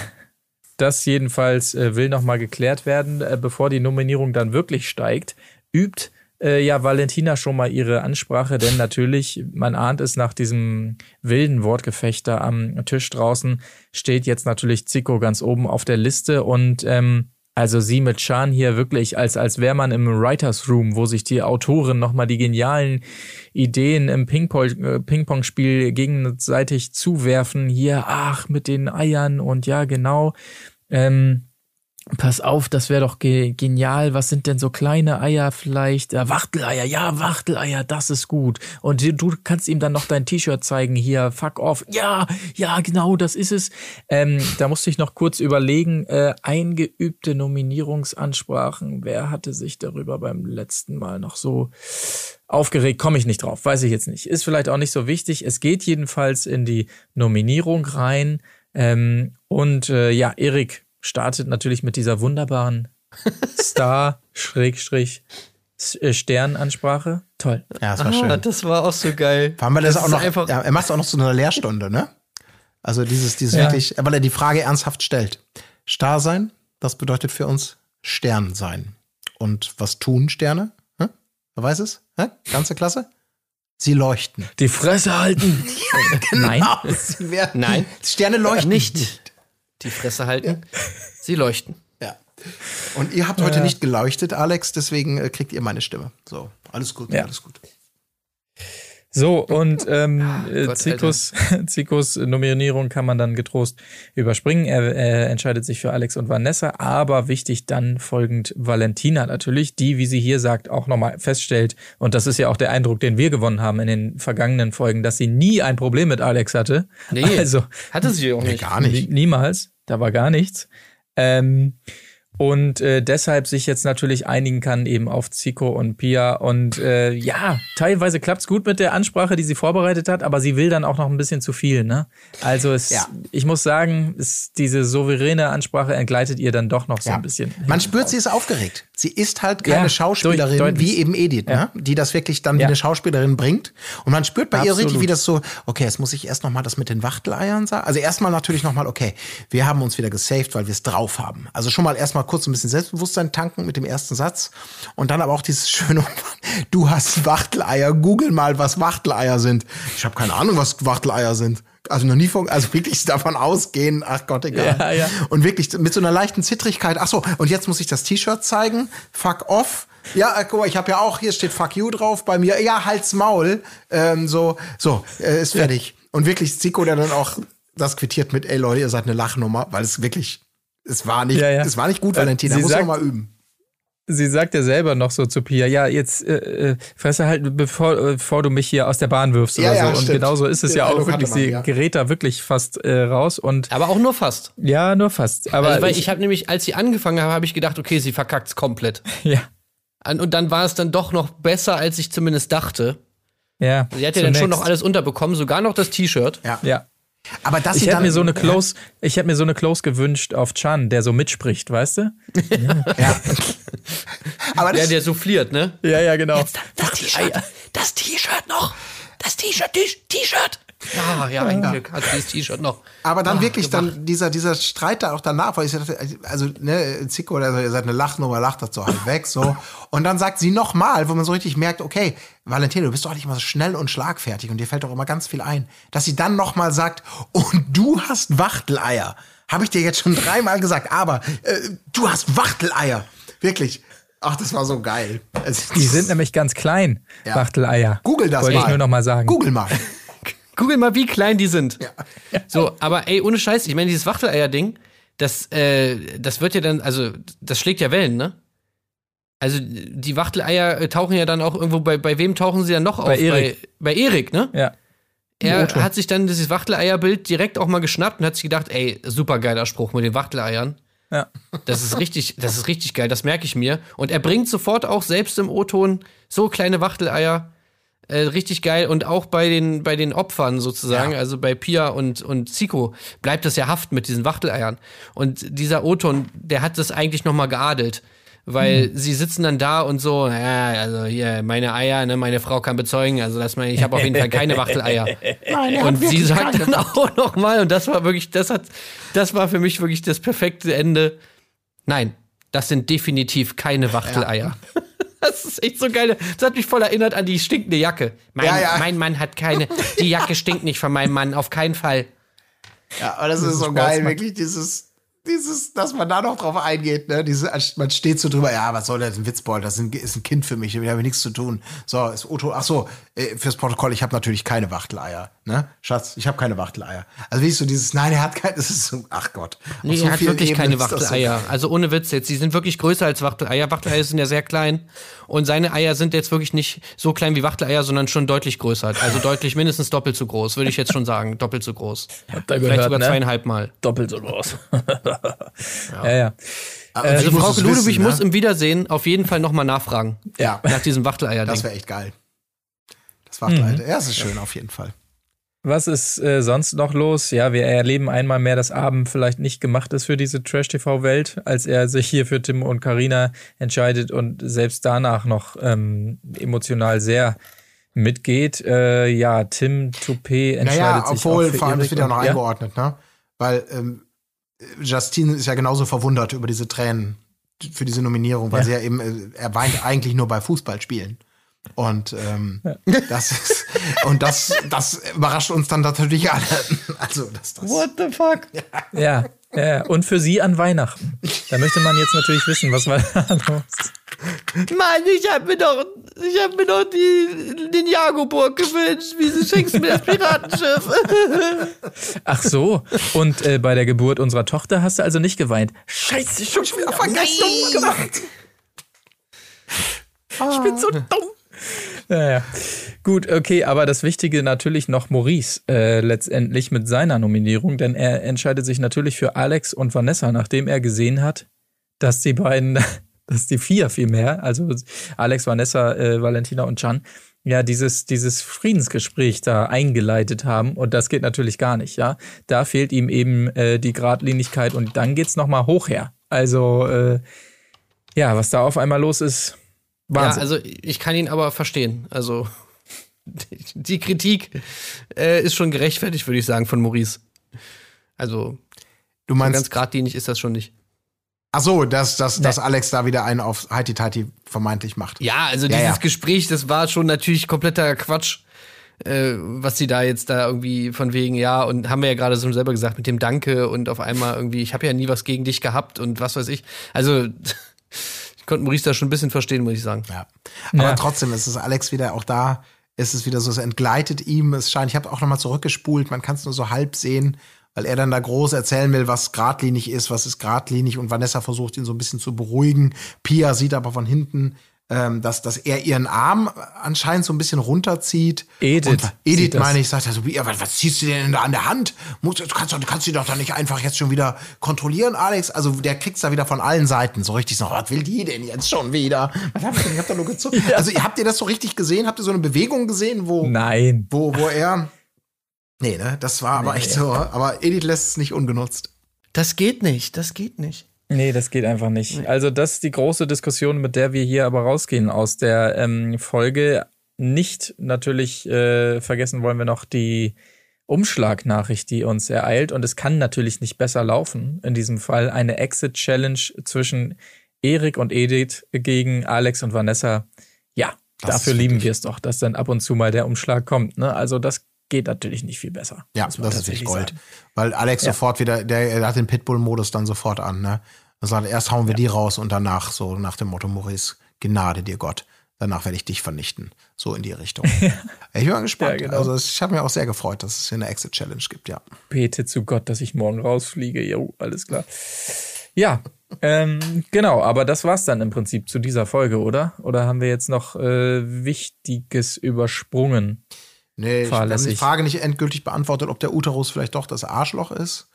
[SPEAKER 7] das jedenfalls äh, will nochmal geklärt werden, äh, bevor die Nominierung dann wirklich steigt, übt äh, ja Valentina schon mal ihre Ansprache, denn natürlich, man ahnt es nach diesem wilden Wortgefecht da am Tisch draußen, steht jetzt natürlich Zico ganz oben auf der Liste und ähm, also sie mit Chan hier wirklich, als, als wäre man im Writers Room, wo sich die Autoren nochmal die genialen Ideen im äh, Ping-Pong-Spiel gegenseitig zuwerfen. Hier, ach, mit den Eiern und ja, genau. Ähm, Pass auf, das wäre doch ge genial. Was sind denn so kleine Eier vielleicht? Äh, Wachteleier, ja, Wachteleier, das ist gut. Und du kannst ihm dann noch dein T-Shirt zeigen hier, fuck off. Ja, ja, genau, das ist es. Ähm, da musste ich noch kurz überlegen, äh, eingeübte Nominierungsansprachen. Wer hatte sich darüber beim letzten Mal noch so aufgeregt? Komme ich nicht drauf, weiß ich jetzt nicht. Ist vielleicht auch nicht so wichtig. Es geht jedenfalls in die Nominierung rein. Ähm, und äh, ja, Erik, startet natürlich mit dieser wunderbaren Star-Stern-Ansprache. Toll.
[SPEAKER 2] Ja, das war ah, schön.
[SPEAKER 1] Das war auch so geil.
[SPEAKER 2] Vor allem, weil das, das auch noch, einfach ja, er macht auch noch so eine Lehrstunde, ne? Also dieses, dieses ja. wirklich, weil er die Frage ernsthaft stellt. Star sein, das bedeutet für uns Stern sein. Und was tun Sterne? Hm? Wer weiß es? Hm? Ganze Klasse? Sie leuchten.
[SPEAKER 7] Die Fresse halten.
[SPEAKER 2] genau. Nein. Nein. Sterne leuchten
[SPEAKER 1] nicht die Fresse halten. Ja. Sie leuchten.
[SPEAKER 2] Ja. Und ihr habt heute nicht geleuchtet, Alex, deswegen äh, kriegt ihr meine Stimme. So, alles gut, ja. alles gut.
[SPEAKER 7] So, und ähm, ah, Gott, Zikos, Zikos Nominierung kann man dann getrost überspringen. Er, er entscheidet sich für Alex und Vanessa, aber wichtig dann folgend Valentina natürlich, die, wie sie hier sagt, auch nochmal feststellt, und das ist ja auch der Eindruck, den wir gewonnen haben in den vergangenen Folgen, dass sie nie ein Problem mit Alex hatte.
[SPEAKER 1] Nee, also, hatte sie auch nicht.
[SPEAKER 2] gar nicht.
[SPEAKER 7] Niemals, da war gar nichts. Ähm, und äh, deshalb sich jetzt natürlich einigen kann eben auf Zico und Pia und äh, ja, teilweise klappt's gut mit der Ansprache, die sie vorbereitet hat, aber sie will dann auch noch ein bisschen zu viel, ne? Also es, ja. ich muss sagen, es, diese souveräne Ansprache entgleitet ihr dann doch noch so ja. ein bisschen.
[SPEAKER 2] Man spürt, sie ist aufgeregt. Sie ist halt keine ja, Schauspielerin durch, wie eben Edith, ne? Die das wirklich dann wie eine Schauspielerin bringt und man spürt bei Absolut. ihr richtig, wie das so, okay, jetzt muss ich erst noch mal das mit den Wachteleiern sagen. Also erstmal natürlich noch mal, okay, wir haben uns wieder gesaved, weil wir es drauf haben. Also schon mal erstmal kurz ein bisschen Selbstbewusstsein tanken mit dem ersten Satz. Und dann aber auch dieses schöne, du hast Wachteleier, google mal, was Wachteleier sind. Ich habe keine Ahnung, was Wachteleier sind. Also noch nie von, also wirklich davon ausgehen, ach Gott, egal. Ja, ja. Und wirklich mit so einer leichten Zittrigkeit, ach so, und jetzt muss ich das T-Shirt zeigen, fuck off. Ja, äh, guck mal, ich habe ja auch, hier steht fuck you drauf bei mir. Ja, halt's Maul. Ähm, so, so, äh, ist fertig. Ja. Und wirklich Zico, der dann auch das quittiert mit, ey Leute, ihr seid eine Lachnummer, weil es wirklich es war nicht, ja, ja. Es war nicht gut, Valentina. Sie muss sagt, mal üben.
[SPEAKER 7] Sie sagt ja selber noch so zu Pia, ja, jetzt äh, äh fresse halt, bevor, äh, bevor du mich hier aus der Bahn wirfst oder ja, so. und genauso ist es ja, auch wirklich. Man, sie gerät da wirklich fast äh, raus und.
[SPEAKER 1] Aber auch nur fast.
[SPEAKER 7] Ja, nur fast. Aber
[SPEAKER 1] also, weil ich, ich habe nämlich, als sie angefangen habe, habe ich gedacht, okay, sie verkackt's komplett.
[SPEAKER 7] Ja.
[SPEAKER 1] Und dann war es dann doch noch besser, als ich zumindest dachte.
[SPEAKER 7] Ja.
[SPEAKER 1] Sie hat ja dann schon noch alles unterbekommen, sogar noch das T-Shirt.
[SPEAKER 7] Ja. ja.
[SPEAKER 2] Aber das
[SPEAKER 7] ich hätte mir so eine Close, ja. ich hätte mir so eine Close gewünscht auf Chan, der so mitspricht, weißt du?
[SPEAKER 1] Ja. ja. Aber der, der souffliert, ne?
[SPEAKER 7] Ja, ja, genau.
[SPEAKER 1] Jetzt das T-Shirt, das T-Shirt noch, das T-Shirt, T-Shirt. Ja, ja, ein Glück hat dieses T-Shirt noch.
[SPEAKER 2] Aber dann ah, wirklich gemacht. dann dieser, dieser Streit da auch danach, weil ich dachte, also, ne, Zico, also, ihr seid eine Lachnummer, lacht das so halt weg, so. Und dann sagt sie nochmal, wo man so richtig merkt, okay, Valentino, du bist doch nicht immer so schnell und schlagfertig und dir fällt doch immer ganz viel ein. Dass sie dann nochmal sagt, und du hast Wachteleier. Habe ich dir jetzt schon dreimal gesagt, aber äh, du hast Wachteleier. Wirklich. Ach, das war so geil.
[SPEAKER 7] Die sind nämlich ganz klein, ja. Wachteleier.
[SPEAKER 2] Google das
[SPEAKER 7] Wollte
[SPEAKER 2] mal.
[SPEAKER 7] Wollte ich nur noch mal sagen.
[SPEAKER 2] Google mal.
[SPEAKER 1] Google mal, wie klein die sind. Ja. So, aber ey, ohne Scheiß, ich meine, dieses Wachteleier-Ding, das, äh, das wird ja dann, also, das schlägt ja Wellen, ne? Also, die Wachteleier äh, tauchen ja dann auch irgendwo, bei, bei wem tauchen sie dann noch
[SPEAKER 7] bei
[SPEAKER 1] auf?
[SPEAKER 7] Erik.
[SPEAKER 1] Bei, bei Erik, ne?
[SPEAKER 7] Ja.
[SPEAKER 1] Er hat sich dann dieses Wachteleierbild direkt auch mal geschnappt und hat sich gedacht, ey, super geiler Spruch mit den Wachteleiern.
[SPEAKER 7] Ja.
[SPEAKER 1] Das ist richtig, das ist richtig geil, das merke ich mir. Und er bringt sofort auch selbst im O-Ton so kleine Wachteleier. Äh, richtig geil. Und auch bei den, bei den Opfern sozusagen,
[SPEAKER 2] Ja.
[SPEAKER 1] also bei Pia und, und Zico, bleibt das ja haften mit diesen Wachteleiern. Und dieser O-Ton, der hat das eigentlich nochmal geadelt. Weil sie sitzen dann da und so, ja, also hier, meine Eier, ne, meine Frau kann bezeugen, also dass man, ich habe auf jeden Fall keine Wachteleier. und sie sagt dann auch noch mal, und das war wirklich, das hat, das war für mich wirklich das perfekte Ende. Nein, das sind definitiv keine Wachteleier. Das ist echt so geil. Das hat mich voll erinnert an die stinkende Jacke. Mein,
[SPEAKER 2] Ja, ja.
[SPEAKER 1] mein Mann hat keine, die Jacke stinkt nicht von meinem Mann, auf keinen Fall.
[SPEAKER 2] Ja, aber das, ist so
[SPEAKER 7] Spaß
[SPEAKER 2] geil,
[SPEAKER 7] macht.
[SPEAKER 2] wirklich dieses, dieses, dass man da noch drauf eingeht, ne? Diese, man steht so drüber, ja, was soll das, ein Witzbold, das ist ein, ist ein Kind für mich, damit habe ich nichts zu tun. So, ist Otto, ach so, äh, fürs Protokoll, ich habe natürlich keine Wachteleier, ne? Schatz, ich habe keine Wachteleier. Also wie ist so dieses, nein, er hat keine, das ist so, ach Gott.
[SPEAKER 1] Nee,
[SPEAKER 2] so
[SPEAKER 1] er hat wirklich
[SPEAKER 2] Ebenen
[SPEAKER 1] keine
[SPEAKER 2] so
[SPEAKER 1] Wachteleier.
[SPEAKER 2] geil.
[SPEAKER 1] also ohne Witz jetzt. Die sind wirklich größer als Wachteleier. Wachteleier sind ja sehr klein. Und seine Eier sind jetzt wirklich nicht so klein wie Wachteleier, sondern schon deutlich größer. Also deutlich mindestens doppelt so groß, würde ich jetzt schon sagen. Doppelt so groß.
[SPEAKER 7] Habt ihr
[SPEAKER 1] Vielleicht
[SPEAKER 7] gehört,
[SPEAKER 1] sogar
[SPEAKER 7] ne?
[SPEAKER 1] zweieinhalb Mal.
[SPEAKER 7] Doppelt so groß. ja, ja.
[SPEAKER 2] Aber
[SPEAKER 1] Also
[SPEAKER 2] ich muss
[SPEAKER 1] Frau Ludwig
[SPEAKER 2] wissen,
[SPEAKER 1] muss
[SPEAKER 2] ne?
[SPEAKER 1] im Wiedersehen auf jeden Fall nochmal nachfragen.
[SPEAKER 2] Ja.
[SPEAKER 1] Nach diesem Wachteleier-Ding.
[SPEAKER 2] Das wäre echt geil. Das Wachteleier,
[SPEAKER 1] Mhm.
[SPEAKER 2] ja, das ist schön auf jeden Fall.
[SPEAKER 7] Was ist äh, sonst noch los? Ja, wir erleben einmal mehr, dass Abend vielleicht nicht gemacht ist für diese Trash-TV-Welt, als er sich hier für Tim und Karina entscheidet und selbst danach noch ähm, emotional sehr mitgeht. Äh, ja, Tim Toupet entscheidet
[SPEAKER 2] Naja,
[SPEAKER 7] sich
[SPEAKER 2] obwohl,
[SPEAKER 7] auch für
[SPEAKER 2] vor allem, das
[SPEAKER 7] Erik
[SPEAKER 2] wird ja noch eingeordnet, ne? Weil ähm, Justine ist ja genauso verwundert über diese Tränen für diese Nominierung, weil
[SPEAKER 7] Ja.
[SPEAKER 2] sie ja eben, äh, er weint eigentlich nur bei Fußballspielen. Und ähm, das ist, und das, das überrascht uns dann natürlich alle. Also, das, das.
[SPEAKER 1] the fuck?
[SPEAKER 7] Ja, ja, ja, und für sie an Weihnachten. Da möchte man jetzt natürlich wissen, was war da los?
[SPEAKER 1] Mann, ich hab mir doch, ich hab mir doch die, den Jagoburg gewünscht. Wieso schenkst du mir das Piratenschiff?
[SPEAKER 7] Ach so, und äh, bei der Geburt unserer Tochter hast du also nicht geweint. Scheiße, schon wieder vergessen gemacht. Ich bin so dumm. Naja. Gut, okay, aber das Wichtige natürlich noch Maurice äh, letztendlich mit seiner Nominierung, denn er entscheidet sich natürlich für Alex und Vanessa, nachdem er gesehen hat, dass die beiden, dass die vier vielmehr, also Alex, Vanessa, äh, Valentina und Chan, ja, dieses, dieses Friedensgespräch da eingeleitet haben und das geht natürlich gar nicht, ja. Da fehlt ihm eben äh, die Gradlinigkeit und dann geht's nochmal hoch her. Also, äh, ja, was da auf einmal los ist,
[SPEAKER 1] Ja,
[SPEAKER 7] Wahnsinn.
[SPEAKER 1] also ich kann ihn aber verstehen. Also die Kritik äh, ist schon gerechtfertigt, würde ich sagen, von Maurice. Also
[SPEAKER 2] Du
[SPEAKER 1] so
[SPEAKER 2] meinst,
[SPEAKER 1] ganz geradlinig ist das schon nicht.
[SPEAKER 2] ach so, dass, dass, dass
[SPEAKER 7] Nee.
[SPEAKER 2] Alex da wieder einen auf Heiti Tati vermeintlich macht.
[SPEAKER 1] Ja, also
[SPEAKER 2] Ja,
[SPEAKER 1] dieses
[SPEAKER 2] ja.
[SPEAKER 1] Gespräch, das war schon natürlich kompletter Quatsch, äh, was sie da jetzt da irgendwie von wegen, ja, und haben wir ja gerade so selber gesagt, mit dem Danke und auf einmal irgendwie, ich habe ja nie was gegen dich gehabt und was weiß ich. Also ich konnte Maurice da schon ein bisschen verstehen, muss ich sagen.
[SPEAKER 2] Ja. Aber
[SPEAKER 7] Ja.
[SPEAKER 2] trotzdem ist es Alex wieder auch da. Ist es wieder so, es entgleitet ihm. Es scheint, ich habe auch nochmal zurückgespult, man kann es nur so halb sehen, weil er dann da groß erzählen will, was geradlinig ist, was ist geradlinig und Vanessa versucht ihn so ein bisschen zu beruhigen. Pia sieht aber von hinten, ähm, dass, dass er ihren Arm anscheinend so ein bisschen runterzieht.
[SPEAKER 7] Edith
[SPEAKER 2] Und Edith meine ich, sagt er so, wie, was, was ziehst du denn da an der Hand? Muss, du kannst, doch- du kannst sie doch da nicht einfach jetzt schon wieder kontrollieren, Alex. Also der kriegt's da wieder von allen Seiten. So richtig so, was will die denn jetzt schon wieder? Was hab ich denn? Ich hab da nur gezogen. Also habt ihr das so richtig gesehen? Habt ihr so eine Bewegung gesehen, wo,
[SPEAKER 7] Nein.
[SPEAKER 2] wo, wo er. Nee, ne? Das war aber echt so. Aber Edith lässt es nicht ungenutzt.
[SPEAKER 1] Das geht nicht, das geht nicht.
[SPEAKER 7] Nee, das geht einfach nicht. Also das ist die große Diskussion, mit der wir hier aber rausgehen aus der ähm, Folge. Nicht natürlich äh, vergessen wollen wir noch die Umschlagnachricht, die uns ereilt. Und es kann natürlich nicht besser laufen. In diesem Fall eine Exit-Challenge zwischen Erik und Edith gegen Alex und Vanessa. Ja,
[SPEAKER 2] Das
[SPEAKER 7] dafür lieben wir es doch, dass dann ab und zu mal der Umschlag kommt. Ne? Also das geht natürlich nicht viel besser.
[SPEAKER 2] Ja, das ist
[SPEAKER 7] tatsächlich
[SPEAKER 2] Gold.
[SPEAKER 7] sagen.
[SPEAKER 2] Weil Alex
[SPEAKER 7] Ja.
[SPEAKER 2] sofort wieder, der, der hat den Pitbull-Modus dann sofort an, ne? Er sagt, erst hauen wir die raus und danach so nach dem Motto, Maurice, Gnade dir Gott. danach werde ich dich vernichten. So in die Richtung. ich bin gespannt. Ja, genau. Also ich habe mich auch sehr gefreut, dass es hier eine Exit-Challenge gibt, ja.
[SPEAKER 7] Bete zu Gott, dass ich morgen rausfliege. Jo, alles klar. Ja, ähm, genau, aber das war's dann im Prinzip zu dieser Folge, oder? Oder haben wir jetzt noch äh, Wichtiges übersprungen?
[SPEAKER 2] Nee, ich habe die Frage nicht endgültig beantwortet, ob der Uterus vielleicht doch das Arschloch ist.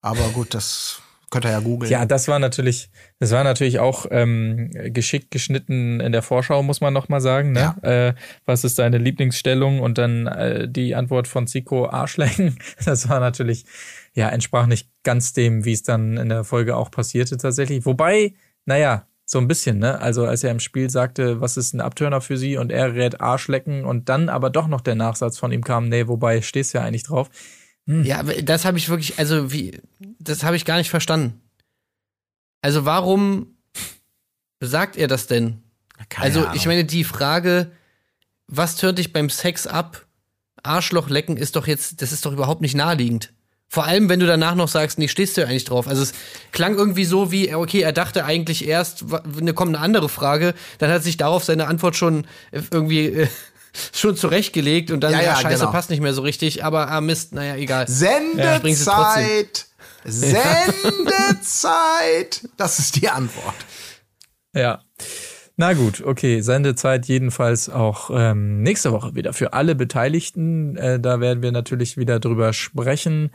[SPEAKER 2] Aber gut, das Könnt ihr ja googeln.
[SPEAKER 7] Ja, das war natürlich, das war natürlich auch ähm, geschickt geschnitten in der Vorschau, muss man noch mal sagen. Ne? Ja. Äh, was ist deine Lieblingsstellung? Und dann äh, die Antwort von Zico Arschlecken. Das war natürlich, ja, entsprach nicht ganz dem, wie es dann in der Folge auch passierte tatsächlich. Wobei, naja, so ein bisschen, ne? Also als er im Spiel sagte, was ist ein Abtörner für sie und er rät Arschlecken und dann aber doch noch der Nachsatz von ihm kam, nee, wobei stehst ja eigentlich drauf.
[SPEAKER 1] Hm. Ja, das habe ich wirklich, also wie, das habe ich gar nicht verstanden. Also warum sagt er das denn? Keine also Ahnung. ich meine, die Frage, was tönt dich beim Sex ab? Arschloch lecken ist doch jetzt, das ist doch überhaupt nicht naheliegend. Vor allem, wenn du danach noch sagst, nee, stehst du ja eigentlich drauf. Also es klang irgendwie so wie, okay, er dachte eigentlich erst, ne, kommt eine andere Frage, dann hat sich darauf seine Antwort schon irgendwie äh, schon zurechtgelegt und dann, ja, ja, ja scheiße, genau. passt nicht mehr so richtig, aber ah, Mist, naja, egal.
[SPEAKER 2] Sendezeit! Sendezeit! Das ist die Antwort.
[SPEAKER 7] Ja. Na gut, okay. Sendezeit jedenfalls auch ähm, nächste Woche wieder für alle Beteiligten. Äh, da werden wir natürlich wieder drüber sprechen.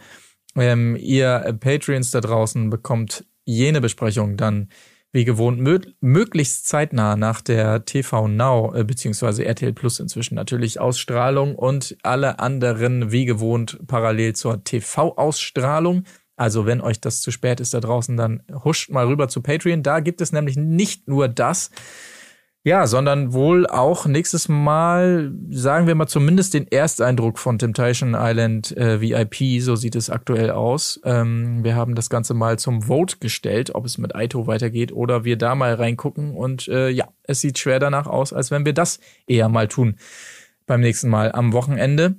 [SPEAKER 7] Ähm, ihr Patreons da draußen bekommt jene Besprechung dann wie gewohnt mö möglichst zeitnah nach der TV Now äh, beziehungsweise RTL Plus inzwischen natürlich Ausstrahlung und alle anderen wie gewohnt parallel zur TV Ausstrahlung. Also wenn euch das zu spät ist da draußen, dann huscht mal rüber zu Patreon. Da gibt es nämlich nicht nur das, ja, sondern wohl auch nächstes Mal, sagen wir mal zumindest den Ersteindruck von Temptation Island äh, VIP, so sieht es aktuell aus. Ähm, wir haben das Ganze mal zum Vote gestellt, ob es mit Aito weitergeht oder wir da mal reingucken. Und äh, ja, es sieht schwer danach aus, als wenn wir das eher mal tun beim nächsten Mal am Wochenende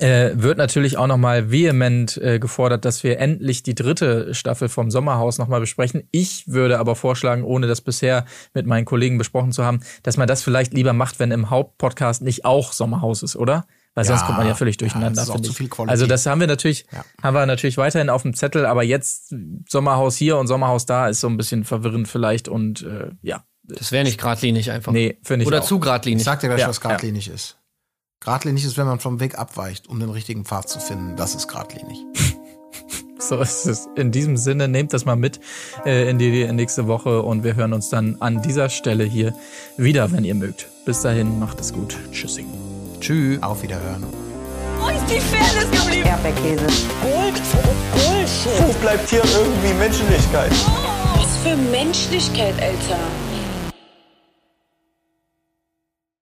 [SPEAKER 7] äh, wird natürlich auch nochmal vehement äh, gefordert, dass wir endlich die dritte Staffel vom Sommerhaus nochmal besprechen. Ich würde aber vorschlagen, ohne das bisher mit meinen Kollegen besprochen zu haben, dass man das vielleicht lieber macht, wenn im Hauptpodcast nicht auch Sommerhaus ist, oder? Weil sonst kommt man ja völlig durcheinander. Ja, das ist also das haben wir natürlich, ja. haben wir natürlich weiterhin auf dem Zettel, aber jetzt Sommerhaus hier und Sommerhaus da ist so ein bisschen verwirrend vielleicht und äh, ja.
[SPEAKER 1] Das wäre nicht geradlinig einfach.
[SPEAKER 7] Nee, finde ich
[SPEAKER 1] Oder
[SPEAKER 7] auch.
[SPEAKER 1] zu geradlinig.
[SPEAKER 2] Ich sag dir gleich, was geradlinig ist. Gradlinig ist, wenn man vom Weg abweicht, um den richtigen Pfad zu finden. Das ist gradlinig.
[SPEAKER 7] So ist es. In diesem Sinne, nehmt das mal mit äh, in die nächste Woche und wir hören uns dann an dieser Stelle hier wieder, wenn ihr mögt. Bis dahin, macht es gut. Tschüssing.
[SPEAKER 2] Tschüss. Auf Wiederhören.
[SPEAKER 3] Wo ist die Fairness geblieben?
[SPEAKER 5] Erdbeerkäse.
[SPEAKER 6] Gold. Bullshit. Wo bleibt hier irgendwie Menschlichkeit?
[SPEAKER 5] Was für Menschlichkeit, Alter.